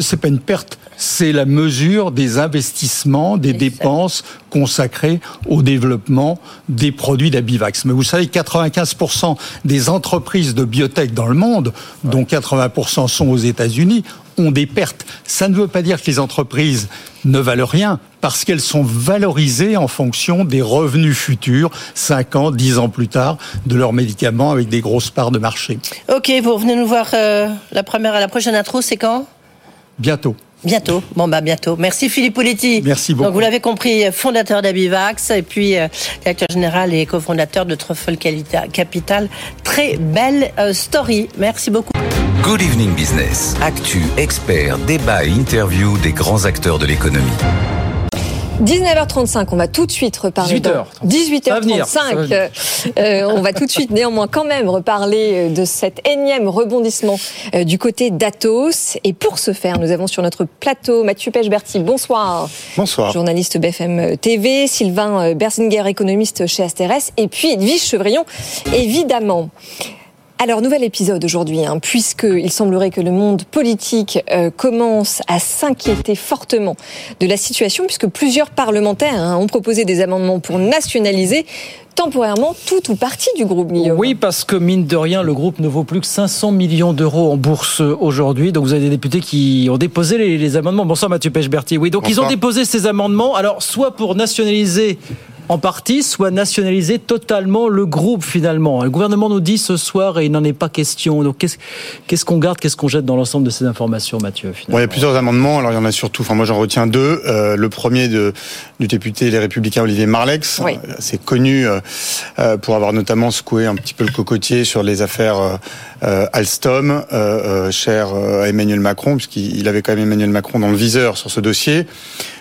c'est pas une perte, c'est la mesure des investissements, des dépenses consacrées au développement des produits d'Abivax. Mais vous savez, 95% des entreprises de biotech dans le monde, dont 80% sont aux États-Unis, ont des pertes. Ça ne veut pas dire que les entreprises ne valent rien, parce qu'elles sont valorisées en fonction des revenus futurs, 5 ans, 10 ans plus tard, de leurs médicaments avec des grosses parts de marché. Ok, vous revenez nous voir euh, la première, la prochaine intro, c'est quand? Bientôt. Bientôt. Bon, bah, bientôt. Merci Philippe Poletti. Merci beaucoup. Donc, vous l'avez compris, fondateur d'Abivax et puis euh, directeur général et cofondateur de Truffle Capital. Très belle euh, story. Merci beaucoup. Good Evening Business. Actu, expert, débat et interview des grands acteurs de l'économie. 19h35, on va tout de suite reparler. 18h. 18h35. Euh, on va tout de suite néanmoins quand même reparler de cet énième rebondissement euh, du côté d'Atos. Et pour ce faire, nous avons sur notre plateau Mathieu Pechberti. Bonsoir. Bonsoir. Journaliste BFM TV, Sylvain Berzinger, économiste chez Asterès, et puis Edwige Chevrillon, évidemment. Alors, nouvel épisode aujourd'hui, hein, puisqu'il semblerait que le monde politique euh, commence à s'inquiéter fortement de la situation, puisque plusieurs parlementaires hein, ont proposé des amendements pour nationaliser temporairement tout ou partie du groupe Guillaume. Oui, parce que mine de rien, le groupe ne vaut plus que 500 millions d'euros en bourse aujourd'hui. Donc vous avez des députés qui ont déposé les, les amendements. Bonsoir Mathieu Pechberti. Oui, donc ils ont déposé ces amendements. Alors soit pour nationaliser en partie, soit nationaliser totalement le groupe finalement. Le gouvernement nous dit ce soir et il n'en est pas question. Donc qu'est-ce qu'on garde, qu'est-ce qu'on jette dans l'ensemble de ces informations, Mathieu Il y a plusieurs amendements. Alors il y en a surtout. Enfin moi j'en retiens deux. Euh, le premier de, du député Les Républicains Olivier Marlex, oui. c'est connu euh, euh, pour avoir notamment secoué un petit peu le cocotier sur les affaires euh, Alstom, cher à Emmanuel Macron, puisqu'il avait quand même Emmanuel Macron dans le viseur sur ce dossier.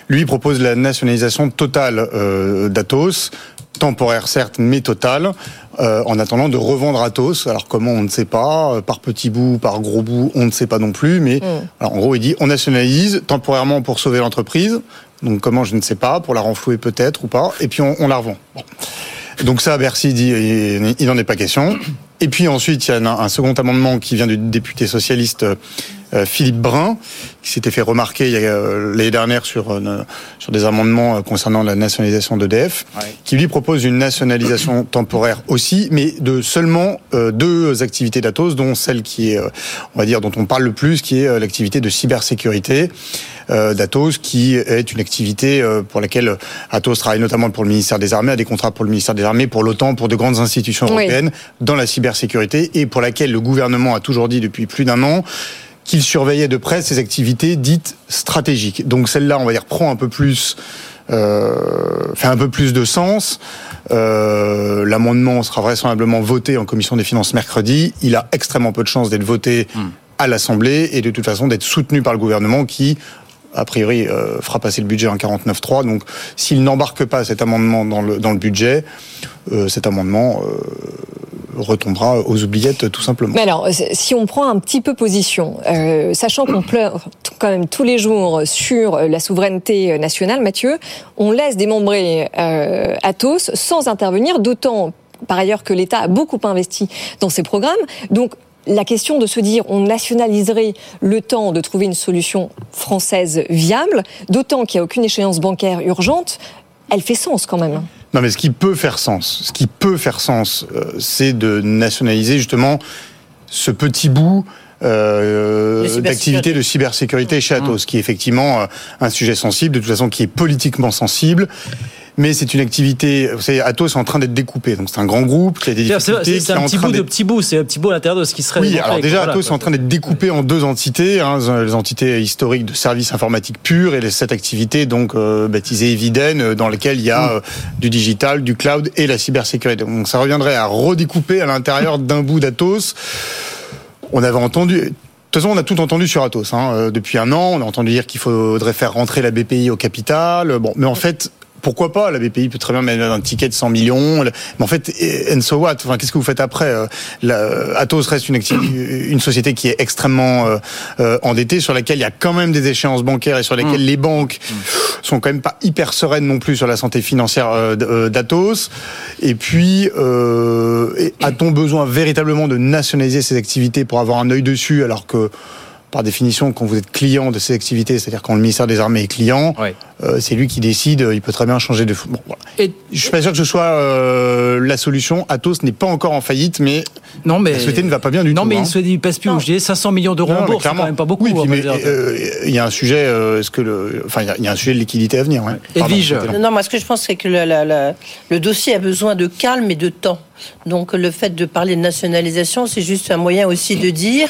Lui propose la nationalisation totale euh, d'Atos, temporaire certes, mais totale, euh, en attendant de revendre Atos. Alors comment, on ne sait pas, par petits bouts, par gros bouts, on ne sait pas non plus, mais mm. alors, en gros, il dit on nationalise temporairement pour sauver l'entreprise. Donc comment, je ne sais pas, pour la renflouer peut-être ou pas, et puis on, on la revend. Bon. Donc ça, Bercy dit il n'en est pas question. Et puis ensuite, il y a un, second amendement qui vient du député socialiste euh, Philippe Brun, qui s'était fait remarquer euh, l'année dernière sur, euh, sur des amendements concernant la nationalisation d'EDF, ouais. qui lui propose une nationalisation temporaire aussi, mais de seulement deux activités d'Atos, dont celle qui est, on va dire, dont on parle le plus, qui est l'activité de cybersécurité d'Atos, qui est une activité pour laquelle Atos travaille notamment pour le ministère des Armées, a des contrats pour le ministère des Armées, pour l'OTAN, pour de grandes institutions européennes, oui. dans la cybersécurité, et pour laquelle le gouvernement a toujours dit depuis plus d'un an qu'il surveillait de près ces activités dites stratégiques. Donc celle-là, on va dire, prend un peu plus, euh, fait un peu plus de sens. Euh, L'amendement sera vraisemblablement voté en commission des finances mercredi. Il a extrêmement peu de chances d'être voté mmh. à l'Assemblée et de toute façon d'être soutenu par le gouvernement qui a priori euh, fera passer le budget en 49.3. Donc s'il n'embarque pas cet amendement dans le, dans le budget, euh, cet amendement euh, retombera aux oubliettes tout simplement. Mais alors, si on prend un petit peu position, euh, sachant qu'on pleure quand même tous les jours sur la souveraineté nationale, Mathieu, on laisse démembrer euh, Athos sans intervenir, d'autant par ailleurs que l'État a beaucoup investi dans ces programmes. Donc la question de se dire on nationaliserait le temps de trouver une solution française viable, d'autant qu'il n'y a aucune échéance bancaire urgente, elle fait sens quand même. Non, mais ce qui peut faire sens, ce qui peut faire sens, euh, c'est de nationaliser justement ce petit bout euh, d'activité de cybersécurité chez Atos, mmh. qui est effectivement euh, un sujet sensible, de toute façon qui est politiquement sensible mais c'est une activité. Vous savez, Atos est en train d'être découpé, donc c'est un grand groupe qui a des difficultés. C'est un petit bout de petit bout, c'est un petit bout à l'intérieur de ce qui serait. Oui, alors déjà, Atos est en train d'être découpé en deux entités, hein, les entités historiques de services informatiques purs et cette activité donc euh, baptisée Eviden, dans laquelle il y a euh, du digital, du cloud et la cybersécurité. Donc ça reviendrait à redécouper à l'intérieur d'un bout d'Atos. On avait entendu, de toute façon, on a tout entendu sur Atos. Hein. Euh, depuis un an, on a entendu dire qu'il faudrait faire rentrer la BPI au capital. Bon, mais en fait, pourquoi pas La BPI peut très bien mettre un ticket de 100 millions. Mais en fait, and so what? Enfin, qu'est-ce que vous faites après la, Atos reste une, une société qui est extrêmement euh, euh, endettée, sur laquelle il y a quand même des échéances bancaires et sur lesquelles mmh. les banques mmh. sont quand même pas hyper sereines non plus sur la santé financière euh, d'Atos. Et puis, euh, a-t-on besoin véritablement de nationaliser ces activités pour avoir un œil dessus, alors que par définition, quand vous êtes client de ces activités, c'est-à-dire quand le ministère des Armées est client, ouais. euh, c'est lui qui décide, il peut très bien changer de... Bon, voilà. Et je suis pas sûr que ce soit euh, la solution. Atos n'est pas encore en faillite, mais, non, mais la société ne va pas bien du non, tout. Non, mais hein. il ne passe plus où je dis 500 millions d'euros en bourse, c'est quand même pas beaucoup. Oui, euh, il y a un sujet, est-ce que le, enfin, il y, a un sujet de liquidité à venir. Ouais. Edwige. Non, moi, ce que je pense, c'est que le, la, la, le dossier a besoin de calme et de temps. Donc le fait de parler de nationalisation, c'est juste un moyen aussi de dire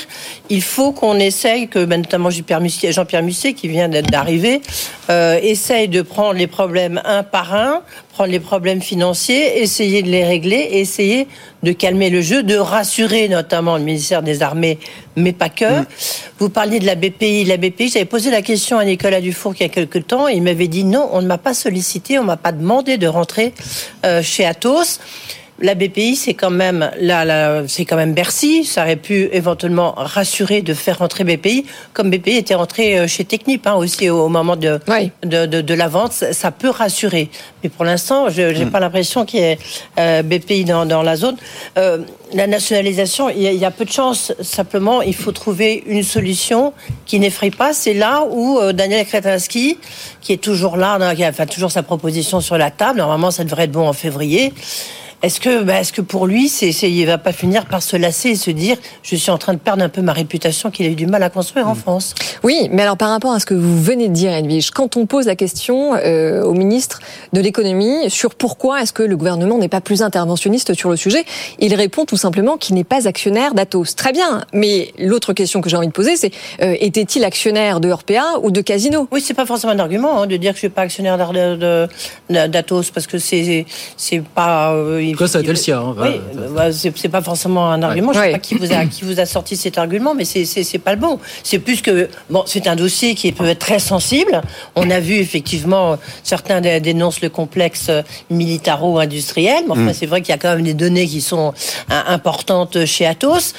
il faut qu'on essaye, que ben, notamment Jean-Pierre Musset, Jean qui vient d'arriver, euh, essaye de prendre les problèmes un par un, prendre les problèmes financiers, essayer de les régler, essayer de calmer le jeu, de rassurer notamment le ministère des Armées, mais pas que. Mmh. Vous parliez de la BPI. La BPI, j'avais posé la question à Nicolas Dufour il y a quelques temps, et il m'avait dit non, on ne m'a pas sollicité, on ne m'a pas demandé de rentrer euh, chez Atos. La BPI, c'est quand même là, c'est quand même Bercy. Ça aurait pu éventuellement rassurer de faire rentrer BPI, comme BPI était rentré euh, chez Technip hein, aussi au moment de, de, de, la vente. Ça peut rassurer, mais pour l'instant, je n'ai mm. pas l'impression qu'il y ait euh, BPI dans, dans, la zone. Euh, la nationalisation, il y, a, peu de chance. Simplement, il faut trouver une solution qui n'effraie pas. C'est là où Daniel Kretinsky, qui est toujours là, qui a enfin, toujours sa proposition sur la table. Normalement, ça devrait être bon en février. Est-ce que, bah, est-ce que pour lui, c'est, c'est, il va pas finir par se lasser et se dire, je suis en train de perdre un peu ma réputation qu'il a eu du mal à construire en mm. France? Oui, mais alors par rapport à ce que vous venez de dire, Edwige, quand on pose la question euh, au ministre de l'économie sur pourquoi est-ce que le gouvernement n'est pas plus interventionniste sur le sujet, il répond tout simplement qu'il n'est pas actionnaire d'Atos. Très bien, mais l'autre question que j'ai envie de poser, c'est euh, était-il actionnaire de Orpea ou de Casino? Oui, c'est pas forcément un argument hein, de dire que je suis pas actionnaire d'Atos parce que c'est c'est pas euh, ça a été le sien. Hein, oui, bah, c'est pas forcément un argument. Je ne sais pas qui vous, a, qui vous a sorti cet argument, mais c'est pas le bon. C'est plus que bon, c'est un dossier qui peut être très sensible. On a vu effectivement certains dénoncent le complexe militaro-industriel, mais enfin mm. c'est vrai qu'il y a quand même des données qui sont hein, importantes chez Atos.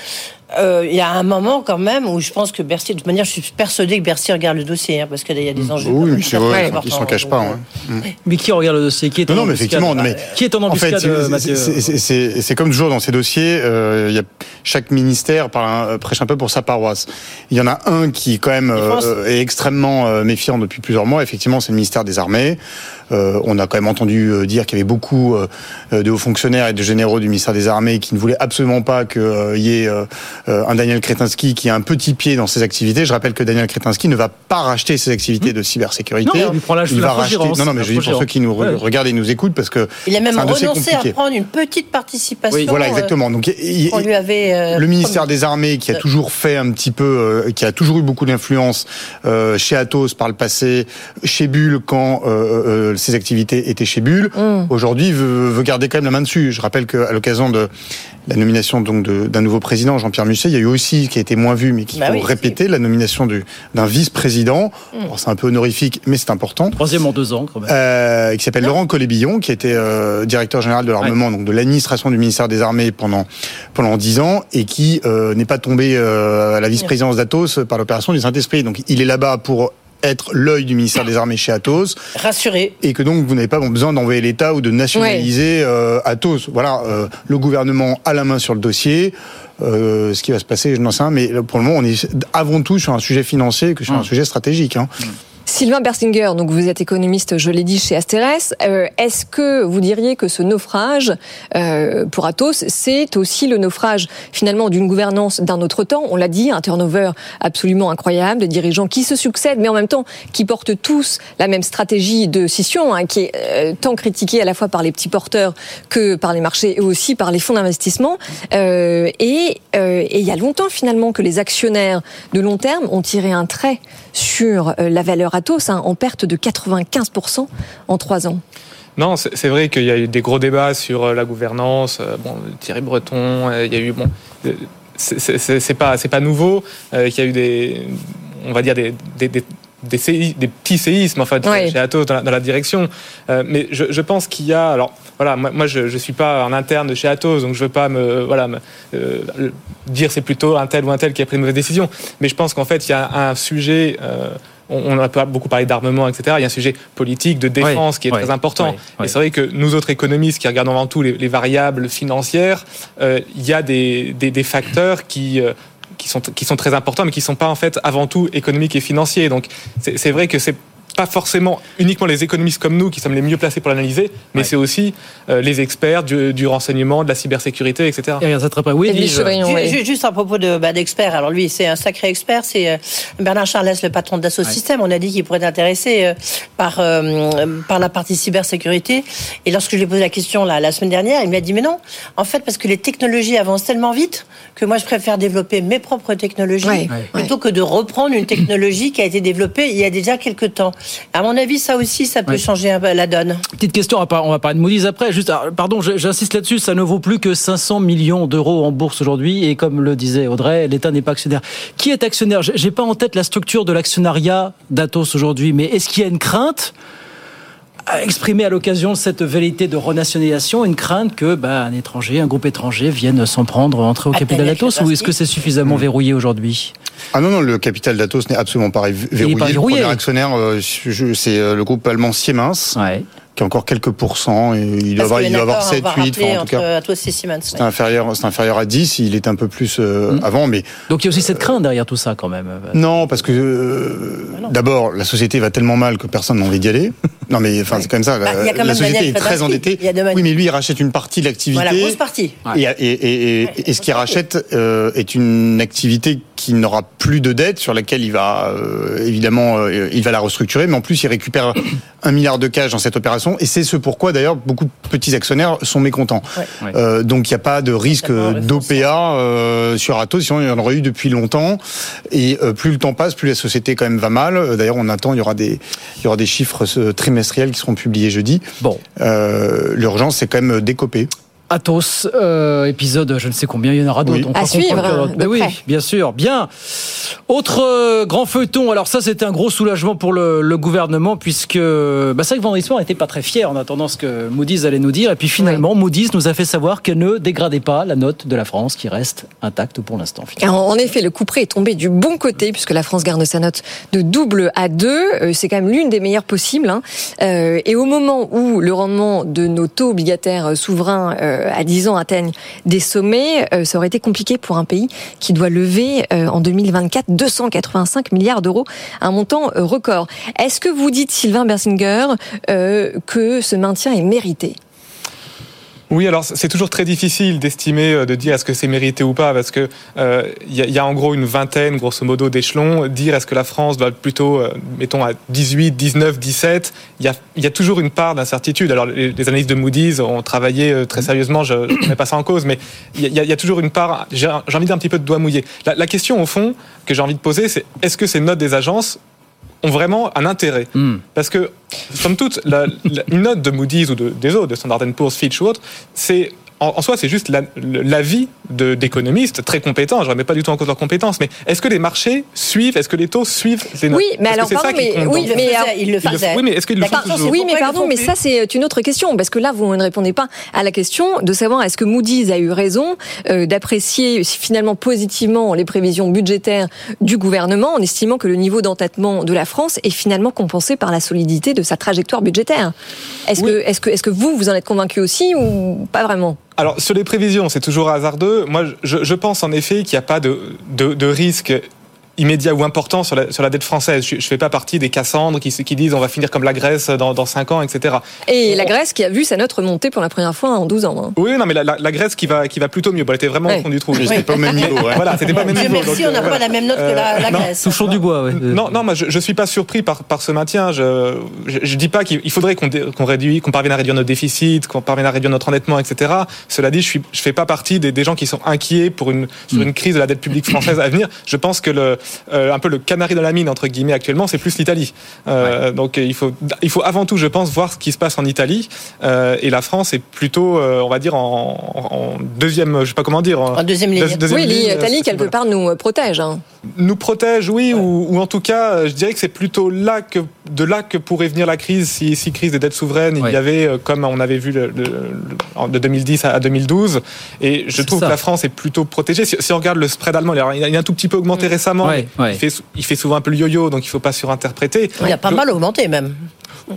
Euh, il y a un moment quand même où je pense que Bercy, de toute manière, je suis persuadé que Bercy regarde le dossier, hein, parce qu'il y a des enjeux. Oui, c'est vrai, ils s'en cachent pas. Hein. Mmh. Mais qui regarde le dossier? Qui est non, non, mais effectivement, mais qui est en embuscade, en fait, C'est comme toujours dans ces dossiers, euh, y a, chaque ministère euh, prêche un peu pour sa paroisse. Il y en a un qui, quand même, euh, est extrêmement méfiant depuis plusieurs mois. Effectivement, c'est le ministère des Armées. Euh, on a quand même entendu euh, dire qu'il y avait beaucoup euh, de hauts fonctionnaires et de généraux du ministère des Armées qui ne voulaient absolument pas qu'il y ait un Daniel Kretinsky qui a un petit pied dans ses activités. Je rappelle que Daniel Kretinsky ne va pas racheter ses activités de cybersécurité. Non, il, prend la, il va racheter. Non, non, mais je dis pour ceux qui nous regardent et nous écoutent parce que il a même renoncé à prendre une petite participation. Oui, voilà, exactement. Donc, on lui avait le ministère des Armées qui a toujours fait un petit peu, qui a toujours eu beaucoup d'influence chez Atos par le passé, chez Bull quand ses activités étaient chez Bull, mm. aujourd'hui veut, veut, garder quand même la main dessus. Je rappelle qu'à l'occasion de la nomination donc d'un nouveau président, Jean-Pierre Musset, il y a eu aussi, qui a été moins vu, mais qui bah faut répéter, la nomination d'un vice-président. Mm. C'est un peu honorifique, mais c'est important. Troisième en deux ans, quand même. Euh, qui s'appelle Laurent Collet-Billon, qui était euh, directeur général de l'armement, donc de l'administration du ministère des Armées pendant pendant dix ans, et qui euh, n'est pas tombé euh, à la vice-présidence d'Atos par l'opération du Saint-Esprit. Donc il est là-bas pour être l'œil du ministère des Armées chez Atos. Rassuré. Et que donc vous n'avez pas besoin d'envoyer l'État ou de nationaliser euh, Atos. Voilà, euh, le gouvernement a la main sur le dossier. Euh, ce qui va se passer, je n'en sais rien, mais pour le moment, on est avant tout sur un sujet financier que sur un mmh. sujet stratégique. Hein. Mmh. Sylvain Bersinger, donc vous êtes économiste, je l'ai dit, chez Asterès. Euh, est-ce que vous diriez que ce naufrage euh, pour Atos, c'est aussi le naufrage finalement d'une gouvernance d'un autre temps? On l'a dit, un turnover absolument incroyable, des dirigeants qui se succèdent, mais en même temps qui portent tous la même stratégie de scission, hein, qui est euh, tant critiquée à la fois par les petits porteurs que par les marchés et aussi par les fonds d'investissement. et il y a longtemps finalement que les actionnaires de long terme ont tiré un trait sur la valeur Atos hein, en perte de 95% en trois ans. Non, c'est vrai qu'il y a eu des gros débats sur euh, la gouvernance. Euh, bon, Thierry Breton, euh, il y a eu bon, c'est pas c'est pas nouveau. Il y a eu des, on va dire des, des, des des, des, petits séismes en fait chez Atos dans la, direction. mais je, je pense qu'il y a alors voilà moi, moi je ne suis pas en interne de chez Atos donc je veux pas me voilà me, dire c'est plutôt un tel ou un tel qui a pris une mauvaise décision. Mais je pense qu'en fait il y a un sujet on, a beaucoup parlé d'armement, etc. Il y a un sujet politique, de défense qui est très important. et c'est vrai que nous autres économistes qui regardons avant tout les, variables financières, euh, il y a des, facteurs qui... Euh, qui sont, qui sont très importants, mais qui ne sont pas en fait avant tout économiques et financiers. Donc c'est vrai que c'est pas forcément uniquement les économistes comme nous qui sommes les mieux placés pour l'analyser, mais c'est aussi euh, les experts du, renseignement, de la cybersécurité, etc. Et ça très Oui, Juste à propos de bah, d'experts. Alors lui, c'est un sacré expert. C'est euh, Bernard Charles, le patron Système. On a dit qu'il pourrait être intéressé euh, par par la partie cybersécurité. Et lorsque je lui ai posé la question là, la semaine dernière, il m'a dit mais non. En fait, parce que les technologies avancent tellement vite que moi, je préfère développer mes propres technologies plutôt que de reprendre une technologie qui a été développée il y a déjà quelques temps. À mon avis, ça aussi, ça peut changer un peu la donne. Petite question, on va parler de Moody's après. Juste, pardon, j'insiste là-dessus, ça ne vaut plus que 500 millions d'euros en bourse aujourd'hui. Et comme le disait Audrey, l'État n'est pas actionnaire. Qui est actionnaire? J'ai pas en tête la structure de l'actionnariat d'Atos aujourd'hui, mais est-ce qu'il y a une crainte exprimé à l'occasion de cette velléité de renationalisation une crainte que bah, un étranger, un groupe étranger vienne s'en prendre, entrer au capital d'Atos Ou est-ce que c'est suffisamment verrouillé aujourd'hui? Ah non, non, le capital d'Atos n'est absolument pas verrouillé. Pas verrouillé. Le premier actionnaire, euh, c'est le groupe allemand Siemens. Ouais qui a encore quelques pourcents. Et il doit avoir, il doit avoir 7, 8, en tout cas. C'est inférieur, c'est inférieur à 10. Il est un peu plus euh, mmh. avant, mais. Donc il y a aussi cette crainte derrière tout ça, quand même. Non, parce que euh, ah d'abord, la société va tellement mal que personne n'a envie d'y aller. Non, mais enfin, c'est comme ça. Bah, la, la société est très endettée. Oui, mais lui, il rachète une partie de l'activité. Voilà, grosse partie. Et, et, et, et ce qu'il rachète euh, est une activité qui n'aura plus de dette, sur laquelle il va euh, évidemment, euh, il va la restructurer, mais en plus, il récupère un milliard de cash dans cette opération, et c'est ce pourquoi d'ailleurs beaucoup de petits actionnaires sont mécontents. Euh, donc il n'y a pas de risque d'OPA euh, sur Atos, sinon il y en aurait eu depuis longtemps. Et euh, plus le temps passe, plus la société quand même va mal. D'ailleurs, on attend, il y aura des, il y aura des chiffres trimestriels qui seront publiés jeudi. Bon, l'urgence c'est quand même décopé. Athos, euh, épisode je ne sais combien, il y en aura d'autres. À suivre, hein, oui, bien sûr. Bien. Autre euh, grand feuilleton, alors ça c'était un gros soulagement pour le, gouvernement puisque bah, c'est vrai que Vendredi n'était pas très fier en attendant ce que Moody's allait nous dire et puis finalement Moody's nous a fait savoir qu'elle ne dégradait pas la note de la France qui reste intacte pour l'instant. En effet, le coup près est tombé du bon côté puisque la France garde sa note de double à deux. Euh, c'est quand même l'une des meilleures possibles. Hein. et au moment où le rendement de nos taux obligataires souverains euh, à 10 ans atteignent des sommets, euh, ça aurait été compliqué pour un pays qui doit lever euh, en 2024 285 milliards d'euros, un montant record. Est-ce que vous dites, Sylvain Bersinger, que ce maintien est mérité? Oui, alors c'est toujours très difficile d'estimer, euh, de dire est-ce que c'est mérité ou pas, parce que il euh, y, a en gros une vingtaine, grosso modo, d'échelons. Dire est-ce que la France doit plutôt, euh, mettons, à 18, 19, 17, il y a, y a, toujours une part d'incertitude. Alors les, les, analystes de Moody's ont travaillé très sérieusement, je ne mets pas ça en cause, mais il y, y, a toujours une part, j'ai envie d'un petit peu de doigt mouillé. La, la question, au fond, que j'ai envie de poser, c'est est-ce que ces notes des agences ont vraiment un intérêt. Hmm. Parce que, somme toute, la, une note de Moody's ou de, des autres, de Standard Poor's, Fitch ou autre, c'est en, soi, c'est juste l'avis la, d'économistes très compétents. Je ne remets pas du tout en cause leurs compétences, mais est-ce que les marchés suivent, est-ce que les taux suivent les notes Oui, mais alors, pardon, mais, oui, mais ils le faisaient. Oui, mais est-ce qu'ils le font toujours? Oui, mais pardon, mais ça, c'est une autre question, parce que là, vous ne répondez pas à la question de savoir est-ce que Moody's a eu raison euh, d'apprécier finalement positivement les prévisions budgétaires du gouvernement en estimant que le niveau d'entêtement de la France est finalement compensé par la solidité de sa trajectoire budgétaire. Est-ce que, est-ce que, est-ce que vous, vous en êtes convaincu aussi ou pas vraiment? Alors sur les prévisions, c'est toujours hasardeux. Moi, je, je pense en effet qu'il n'y a pas de, de, de risque immédiat ou important sur la, sur la dette française. Je ne fais pas partie des Cassandres qui, qui disent on va finir comme la Grèce dans, dans 5 ans, etc. Et la Grèce qui a vu sa note remonter pour la première fois en 12 ans. Hein. Oui, non, mais la, la, Grèce qui va, qui va plutôt mieux. Bon, elle était vraiment au fond du trou. C'était pas au même niveau. Ouais. Voilà, c'était pas au même niveau. Merci, on n'a pas la même note que la, la Grèce. Touchons du bois, ouais. Non, non, moi, je, je suis pas surpris par, par ce maintien. Je, je, je dis pas qu'il faudrait qu'on qu'on réduise, qu'on parvienne à réduire notre déficit, qu'on parvienne à réduire notre endettement, etc. Cela dit, je suis, je fais pas partie des, des gens qui sont inquiets pour une, sur une crise de la dette publique française à venir. Je pense que le, euh, un peu le canari de la mine entre guillemets actuellement, c'est plus l'Italie. Euh, donc il faut il faut avant tout, je pense, voir ce qui se passe en Italie. Euh, et la France est plutôt, euh, on va dire en, deuxième, je sais pas comment dire, en deuxième ligne. oui, l'Italie quelque part nous protège. Hein. Nous protège, oui, ou, en tout cas, je dirais que c'est plutôt là que de là que pourrait venir la crise si, si crise des dettes souveraines il y avait comme on avait vu le, de 2010 à 2012. Et je trouve que la France est plutôt protégée. Si, on regarde le spread allemand, il a un tout petit peu augmenté récemment. Il fait, il fait souvent un peu le yo-yo, donc il ne faut pas surinterpréter. Il a pas mal augmenté même.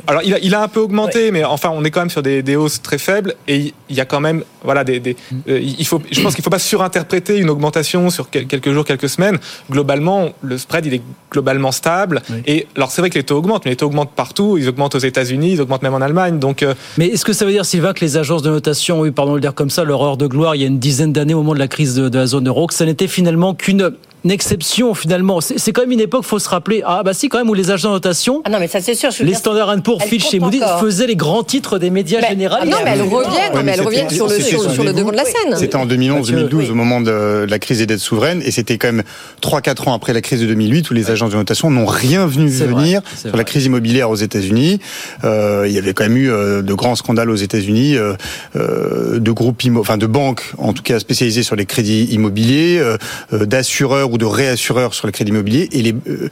Alors il a, il a un peu augmenté, mais enfin on est quand même sur des, des, hausses très faibles et il y a quand même voilà des, des euh, il faut je pense qu'il faut pas surinterpréter une augmentation sur quelques jours, quelques semaines. Globalement, le spread il est globalement stable et alors c'est vrai que les taux augmentent, mais les taux augmentent partout. Ils augmentent aux États-Unis, ils augmentent même en Allemagne. Donc euh, mais est-ce que ça veut dire Sylvain que les agences de notation, oui pardon de le dire comme ça, leur heure de gloire il y a une dizaine d'années au moment de la crise de, de la zone euro, que ça n'était finalement qu'une une exception finalement. C'est quand même une époque, faut se rappeler. Ah bah si quand même où les agents de notation, ah non mais ça c'est sûr. Les Standard Poor's, Fitch et Moody's faisaient les grands titres des médias généraux. non mais elles reviennent, mais elles reviennent sur le, sur, le devant de la scène. C'était en 2011-2012 au moment de la crise des dettes souveraines et c'était quand même 3-4 ans après la crise de 2008 où les agences de notation n'ont rien venu venir sur la crise immobilière aux États-Unis. Euh, il y avait quand même eu euh, de grands scandales aux États-Unis euh, de groupes, enfin de banques en tout cas spécialisées sur les crédits immobiliers, euh, d'assureurs ou de réassureurs sur le crédit immobilier et les, euh,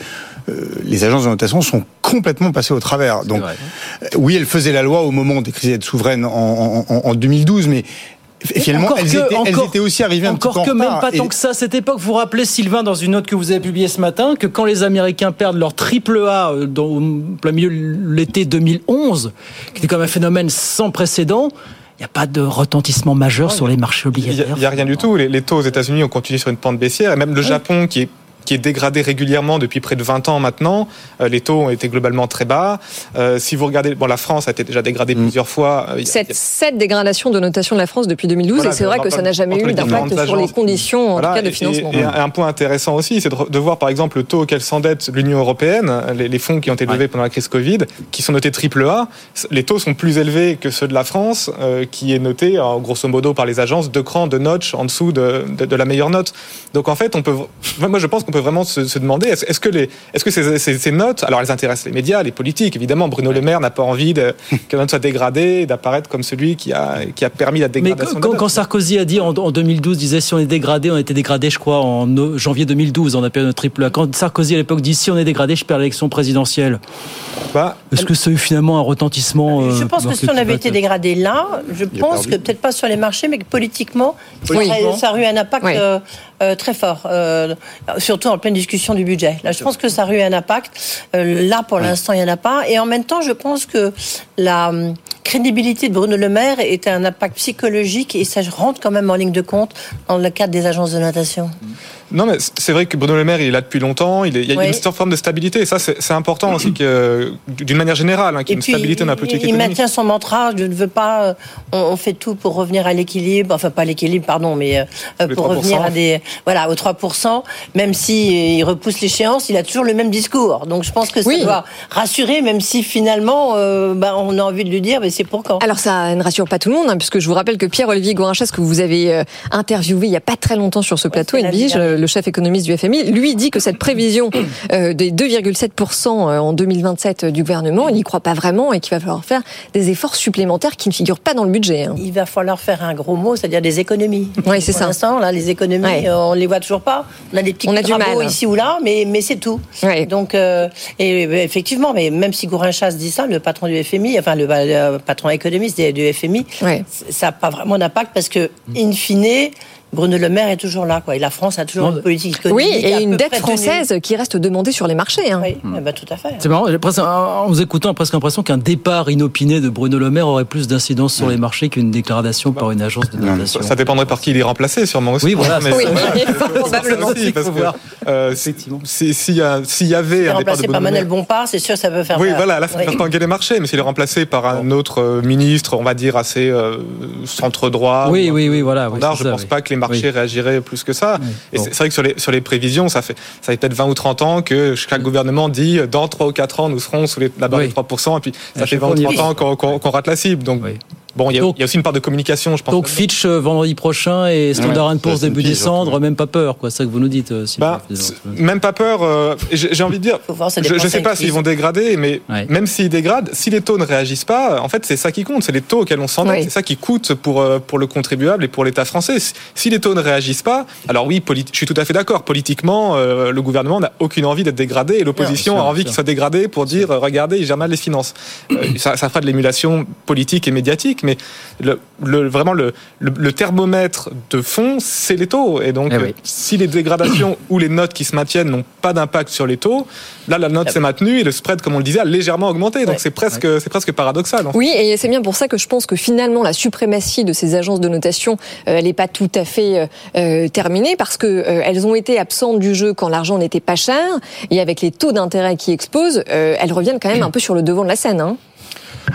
euh, les agences de notation sont complètement passées au travers. Donc, euh, oui, elles faisaient la loi au moment des crises souveraines en, en, en 2012, mais finalement, elles, étaient, elles, étaient, aussi arrivées un encore petit peu que même pas tant que ça. À cette époque, vous vous rappelez Sylvain dans une note que vous avez publiée ce matin que quand les Américains perdent leur triple A dans au plein milieu l'été 2011, qui était comme un phénomène sans précédent. Il n'y a pas de retentissement majeur sur les marchés obligataires. Il n'y a, a, rien du tout. Les, les taux aux États-Unis ont continué sur une pente baissière. Et même le Japon, qui est qui est dégradé régulièrement depuis près de 20 ans maintenant. Euh, les taux ont été globalement très bas. Euh, si vous regardez, bon, la France a été déjà dégradée mmh. plusieurs fois. Euh, cette, cette dégradation de notation de la France depuis 2012, voilà, et c'est vrai que ça n'a jamais eu d'impact sur les conditions en tout cas de financement. Et, et, un point intéressant aussi, c'est de, de, voir par exemple le taux auquel s'endette l'Union européenne, les, les, fonds qui ont été levés ouais. pendant la crise Covid, qui sont notés triple A. Les taux sont plus élevés que ceux de la France, euh, qui est noté, grosso modo, par les agences, deux crans, de notch en dessous de, de, de la meilleure note. Donc en fait, on peut, moi je pense qu'on peut vraiment se, se demander est-ce est que, les, est -ce que ces, ces, ces, notes, alors elles intéressent les médias, les politiques, évidemment, Bruno Le Maire n'a pas envie de, que la note soit dégradée, d'apparaître comme celui qui a, qui a permis la dégradation. Mais quand, quand Sarkozy a dit en, en, 2012, disait si on est dégradé, on était dégradé, je crois, en janvier 2012, on a perdu notre triple A. Quand Sarkozy à l'époque dit si on est dégradé, je perds l'élection présidentielle. Bah, Est-ce que ça a eu finalement un retentissement Je pense que si on avait été dégradé là, je pense que peut-être pas sur les marchés, mais que politiquement. Ça, aurait eu un impact oui. euh, euh, très fort, euh, surtout en pleine discussion du budget. Là, je pense que ça aurait eu un impact. Euh, là, pour l'instant, il n'y en a pas. Et en même temps, je pense que la hum, crédibilité de Bruno Le Maire est un impact psychologique et ça rentre quand même en ligne de compte dans le cadre des agences de notation. Non, mais c'est vrai que Bruno Le Maire, il est là depuis longtemps. Il, est, il y a oui. une certaine forme de stabilité. Et ça, c'est important aussi, que, d'une manière générale, hein, qu'il y ait une puis, stabilité dans la politique il, économique. Il maintient son mantra. Je ne veux pas. On, on fait tout pour revenir à l'équilibre. Enfin, pas l'équilibre, pardon, mais euh, pour revenir à des. Voilà, aux 3%. Même si euh, il repousse l'échéance, il a toujours le même discours. Donc, je pense que ça oui. doit rassurer, même si finalement, euh, bah, on a envie de lui dire, mais c'est pour quand? Alors, ça ne rassure pas tout le monde, hein, puisque je vous rappelle que Pierre-Olivier Gourinchas, que vous avez euh, interviewé il n'y a pas très longtemps sur ce plateau, Edwige, le chef économiste du FMI, lui dit que cette prévision euh, des 2,7% en 2027 du gouvernement, il n'y croit pas vraiment et qu'il va falloir faire des efforts supplémentaires qui ne figurent pas dans le budget. Hein. Il va falloir faire un gros mot, c'est-à-dire des économies. Oui, c'est ça. Pour l'instant, là, les économies, ouais. on les voit toujours pas. On a des petits on a du mal. ici ou là, mais, mais c'est tout. Ouais. Donc, euh, et effectivement, mais même si Gourin Chasse dit ça, le patron du FMI, enfin le, le patron économiste du FMI, ouais. ça n'a pas vraiment d'impact parce que, in fine, Bruno Le Maire est toujours là, quoi. Et la France a toujours une politique économique. Oui, et une dette française tenue. qui reste demandée sur les marchés. Hein. Oui, mmh. bah, tout à fait. C'est marrant, presque, en vous écoutant, presque l'impression qu'un départ inopiné de Bruno Le Maire aurait plus d'incidence sur mmh. les marchés qu'une déclaration par une agence de notation. Ça, ça, dépendrait par qui il est remplacé, sûrement aussi. Oui, voilà. Mais oui, probablement. Si, parce que, euh, Effectivement. S'il si y, si y, avait un départ de par Manuel Bompard, c'est sûr, ça peut faire. Oui, voilà, là, ça peut faire tanguer les marchés, mais s'il est remplacé par un autre euh, ministre, on va dire assez euh, centre droit. Oui, oui, oui, voilà. je ne pense pas que les marchés réagiraient plus que ça. Oui. Et bon. c'est vrai que sur les, sur les prévisions, ça fait, ça fait peut-être 20 ou 30 ans que chaque gouvernement dit dans 3 ou 4 ans, nous serons sous les, la barre des 3%, et puis ça fait 20 ou 30 ans qu'on qu qu rate la cible. Donc. Bon, il y, a, donc, il y, a aussi une part de communication, je pense. Donc Fitch euh, vendredi prochain et Standard ouais, Poor's début décembre, même pas peur, quoi. C'est ça que vous nous dites. Euh, si bah, même pas peur. Euh, J'ai envie de dire. Voir, je ne sais pas s'ils vont dégrader, mais ouais. même s'ils dégradent, si les taux ne réagissent pas, en fait, c'est ça qui compte. C'est les taux auxquels on s'endette. Ouais. C'est ça qui coûte pour pour le contribuable et pour l'État français. Si les taux ne réagissent pas, alors oui, je suis tout à fait d'accord. Politiquement, euh, le gouvernement n'a aucune envie d'être dégradé et l'opposition a envie qu'il soit dégradé pour dire, regardez, il gère mal les finances. ça, ça fera de l'émulation politique et médiatique, mais le, le, vraiment le, le, le, thermomètre de fond, c'est les taux. Et donc, eh oui. si les dégradations ou les notes qui se maintiennent n'ont pas d'impact sur les taux, là, la note s'est maintenue et le spread, comme on le disait, a légèrement augmenté. Donc, ouais. c'est presque, ouais. c'est presque paradoxal. En fait. Oui, et c'est bien pour ça que je pense que finalement, la suprématie de ces agences de notation, euh, elle n'est pas tout à fait euh, terminée parce que euh, elles ont été absentes du jeu quand l'argent n'était pas cher et avec les taux d'intérêt qui explosent, euh, elles reviennent quand même un peu sur le devant de la scène. Hein.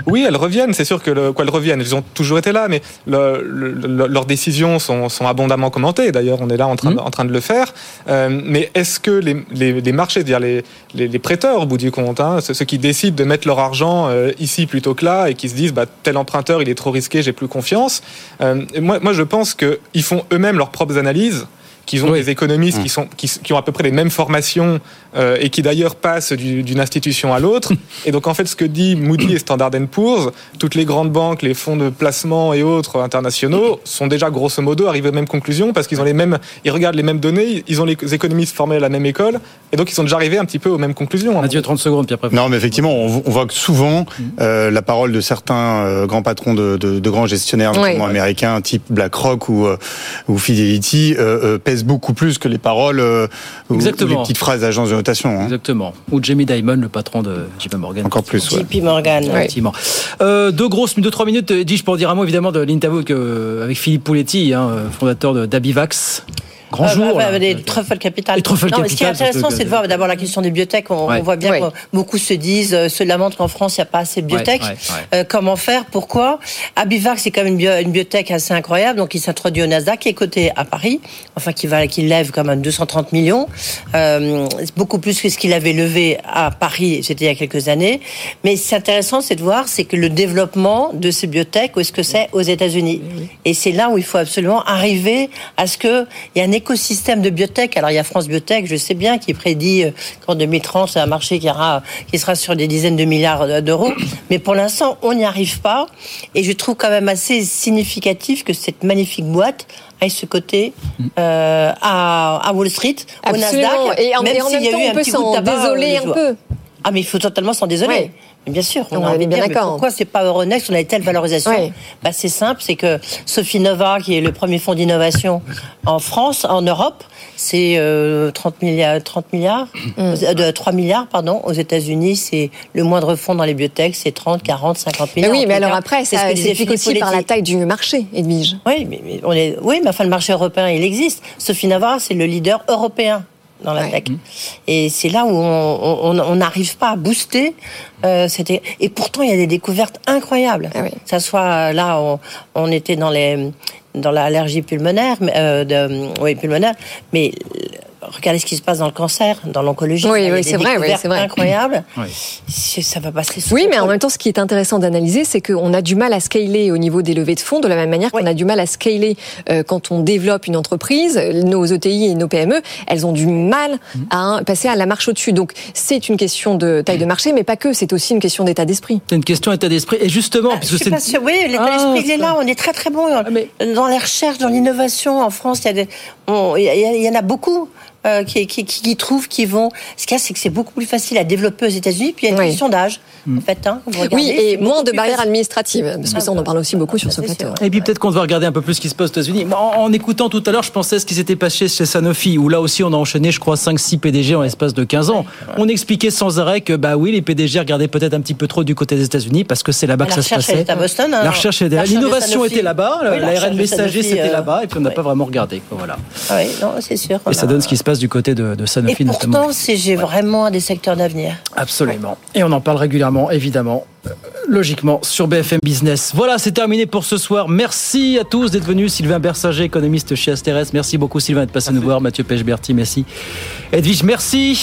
Oui, elles reviennent, c'est sûr que le, quoi, elles reviennent. Elles ont toujours été là, mais le, le, leurs décisions sont, sont, abondamment commentées. D'ailleurs, on est là en train, mmh. en train de le faire. Euh, mais est-ce que les, les, les marchés, c'est-à-dire les, les, les, prêteurs au bout du compte, hein, ceux qui décident de mettre leur argent euh, ici plutôt que là et qui se disent bah, tel emprunteur il est trop risqué, j'ai plus confiance. Euh, moi, moi, je pense qu'ils font eux-mêmes leurs propres analyses qu'ils ont Oui. des économistes Mmh. qui, sont, qui, qui ont à peu près les mêmes formations euh, et qui d'ailleurs passent du- d'une institution à l'autre. Et donc en fait, ce que dit Moody et Standard Poor's, toutes les grandes banques, les fonds de placement et autres internationaux sont déjà grosso modo arrivés aux mêmes conclusions parce qu'ils ont les mêmes, ils regardent les mêmes données, ils ont les économistes formés à la même école et donc ils sont déjà arrivés un petit peu aux mêmes conclusions. Mathieu, 30 secondes, puis après. Non, mais effectivement, on, on voit que souvent euh, la parole de certains euh, grands patrons de, de, de grands gestionnaires, notamment Oui. américains, type BlackRock ou, euh, ou Fidelity, euh, euh, beaucoup plus que les paroles euh, ou, ou les petites phrases d'agences de notation. hein. Exactement. Ou Jamie Dimon, le patron de JP Morgan. Encore plus. Ouais. JP Morgan. Effectivement. Euh, deux grosses, deux trois minutes, Edwige, pour dire un mot évidemment de l'interview avec, euh, Philippe Pouletti, hein, fondateur de d'Abivax. Grand Euh, jour. bah, bah, des Truffle Capital. Les Truffle Non, mais Ce qui est Capital, intéressant, c'est de voir d'abord la question des biotech. On, Ouais. on voit bien Ouais. que beaucoup se disent, euh, se lamentent qu'en France, il n'y a pas assez de biotech. Ouais, ouais, Euh, comment faire? Pourquoi? Abivax, c'est quand même une, bio- une biotech assez incroyable. Donc, il s'introduit au Nasdaq, qui est coté à Paris. Enfin, qui, va, qui lève quand même 230 millions. Euh, c'est beaucoup plus que ce qu'il avait levé à Paris, c'était il y a quelques années. Mais c'est intéressant, c'est de voir, c'est que le développement de ces biotech, où est-ce que c'est? Aux États-Unis Et c'est là où il faut absolument arriver à ce qu'il y ait un écosystème de biotech. Alors, il y a France Biotech, je sais bien, qui prédit euh, qu'en 2030, c'est un marché qui, aura, qui sera sur des dizaines de milliards d'euros. Mais pour l'instant, on n'y arrive pas. Et je trouve quand même assez significatif que cette magnifique boîte aille se coter euh, à, à Wall Street, au. Nasdaq. Et en- et en même y a temps, eu on un peut s'en désoler euh, un peu. Ah, mais il faut totalement s'en désoler. Ouais. Mais bien sûr, on, On a est envie bien mais d'accord. pourquoi c'est pas Euronext On a une telle valorisation bah, C'est simple, c'est que Sophie Nova, qui est le premier fonds d'innovation en France, en Europe, c'est euh, 30 milliards, 30 milliards Mm. euh, de 3 milliards, pardon. Aux États-Unis, c'est le moindre fonds dans les biotech, c'est 30, 40, 50 Mais milliards. oui, En mais alors cas, après, c'est ça s'explique aussi par la taille du marché, Edwige. Oui, mais, mais on est, oui, mais enfin, le marché européen, il existe. Sophie Navarre, c'est le leader européen dans la Ouais. tech. Et c'est là où on n'arrive pas à booster. Euh, c'était et pourtant, il y a des découvertes incroyables. Ah oui. Ça soit euh, là, on, on était dans les dans l'allergie pulmonaire, mais, euh, de, oui, pulmonaire, mais regardez ce qui se passe dans le cancer, dans l'oncologie. Oui, oui, c'est vrai, oui, c'est vrai. incroyables. Oui. C'est- Ça va passer sous Oui, mais en même temps, ce qui est intéressant d'analyser, c'est qu'on a du mal à scaler au niveau des levées de fonds, de la même manière qu'on a du mal à scaler euh, quand on développe une entreprise. Nos ETI et nos PME, elles ont du mal à hein, passer à la marche au-dessus. Donc, c'est une question de taille de marché, mais pas que. C'est aussi une question d'état d'esprit. C'est une question d'état d'esprit. Et justement, Ah, puisque c'est sûre. Oui, l'état Ah, d'esprit, il est là. On est très très bon mais- dans la recherche, dans l'innovation. En France, il y, a des- on- il y, a- il y en a beaucoup. Euh, qui, qui, qui, qui trouvent qu'ils vont. Ce qu'il y a, c'est que c'est beaucoup plus facile à développer aux États-Unis. Puis il y a une Oui. question d'âge, en fait. Hein, vous regardez, Oui, et moins de barrières facile. administratives, parce que ça, on en parle aussi beaucoup sur ce plateau. Et puis peut-être qu'on va regarder un peu plus ce qui se passe aux États-Unis. En, en écoutant tout à l'heure, je pensais à ce qui s'était passé chez Sanofi, où là aussi on a enchaîné, je crois, 5-6 PDG en l'espace de 15 ans. On expliquait sans arrêt que, bah oui, les PDG regardaient peut-être un petit peu trop du côté des États-Unis parce que c'est là-bas que ça se recherche, elle passait. est à Boston. hein. La recherche était là. L'innovation était là-bas, Oui, la la recherche RN de messager c'était euh, là-bas, et puis on n'a pas vraiment regardé. Voilà. Ah Oui, non, c'est sûr. Et ça donne ce qui se passe du côté de, de Sanofi Et notamment. pourtant, c'est j'ai vraiment des secteurs d'avenir. Absolument. Et on en parle régulièrement, évidemment, euh, logiquement, sur BFM Business. Voilà, c'est terminé pour ce soir. Merci à tous d'être venus. Sylvain Bersager, économiste chez Asterès. Merci beaucoup, Sylvain, d'être passé nous voir. Mathieu Pechberti, merci. Edwige, merci.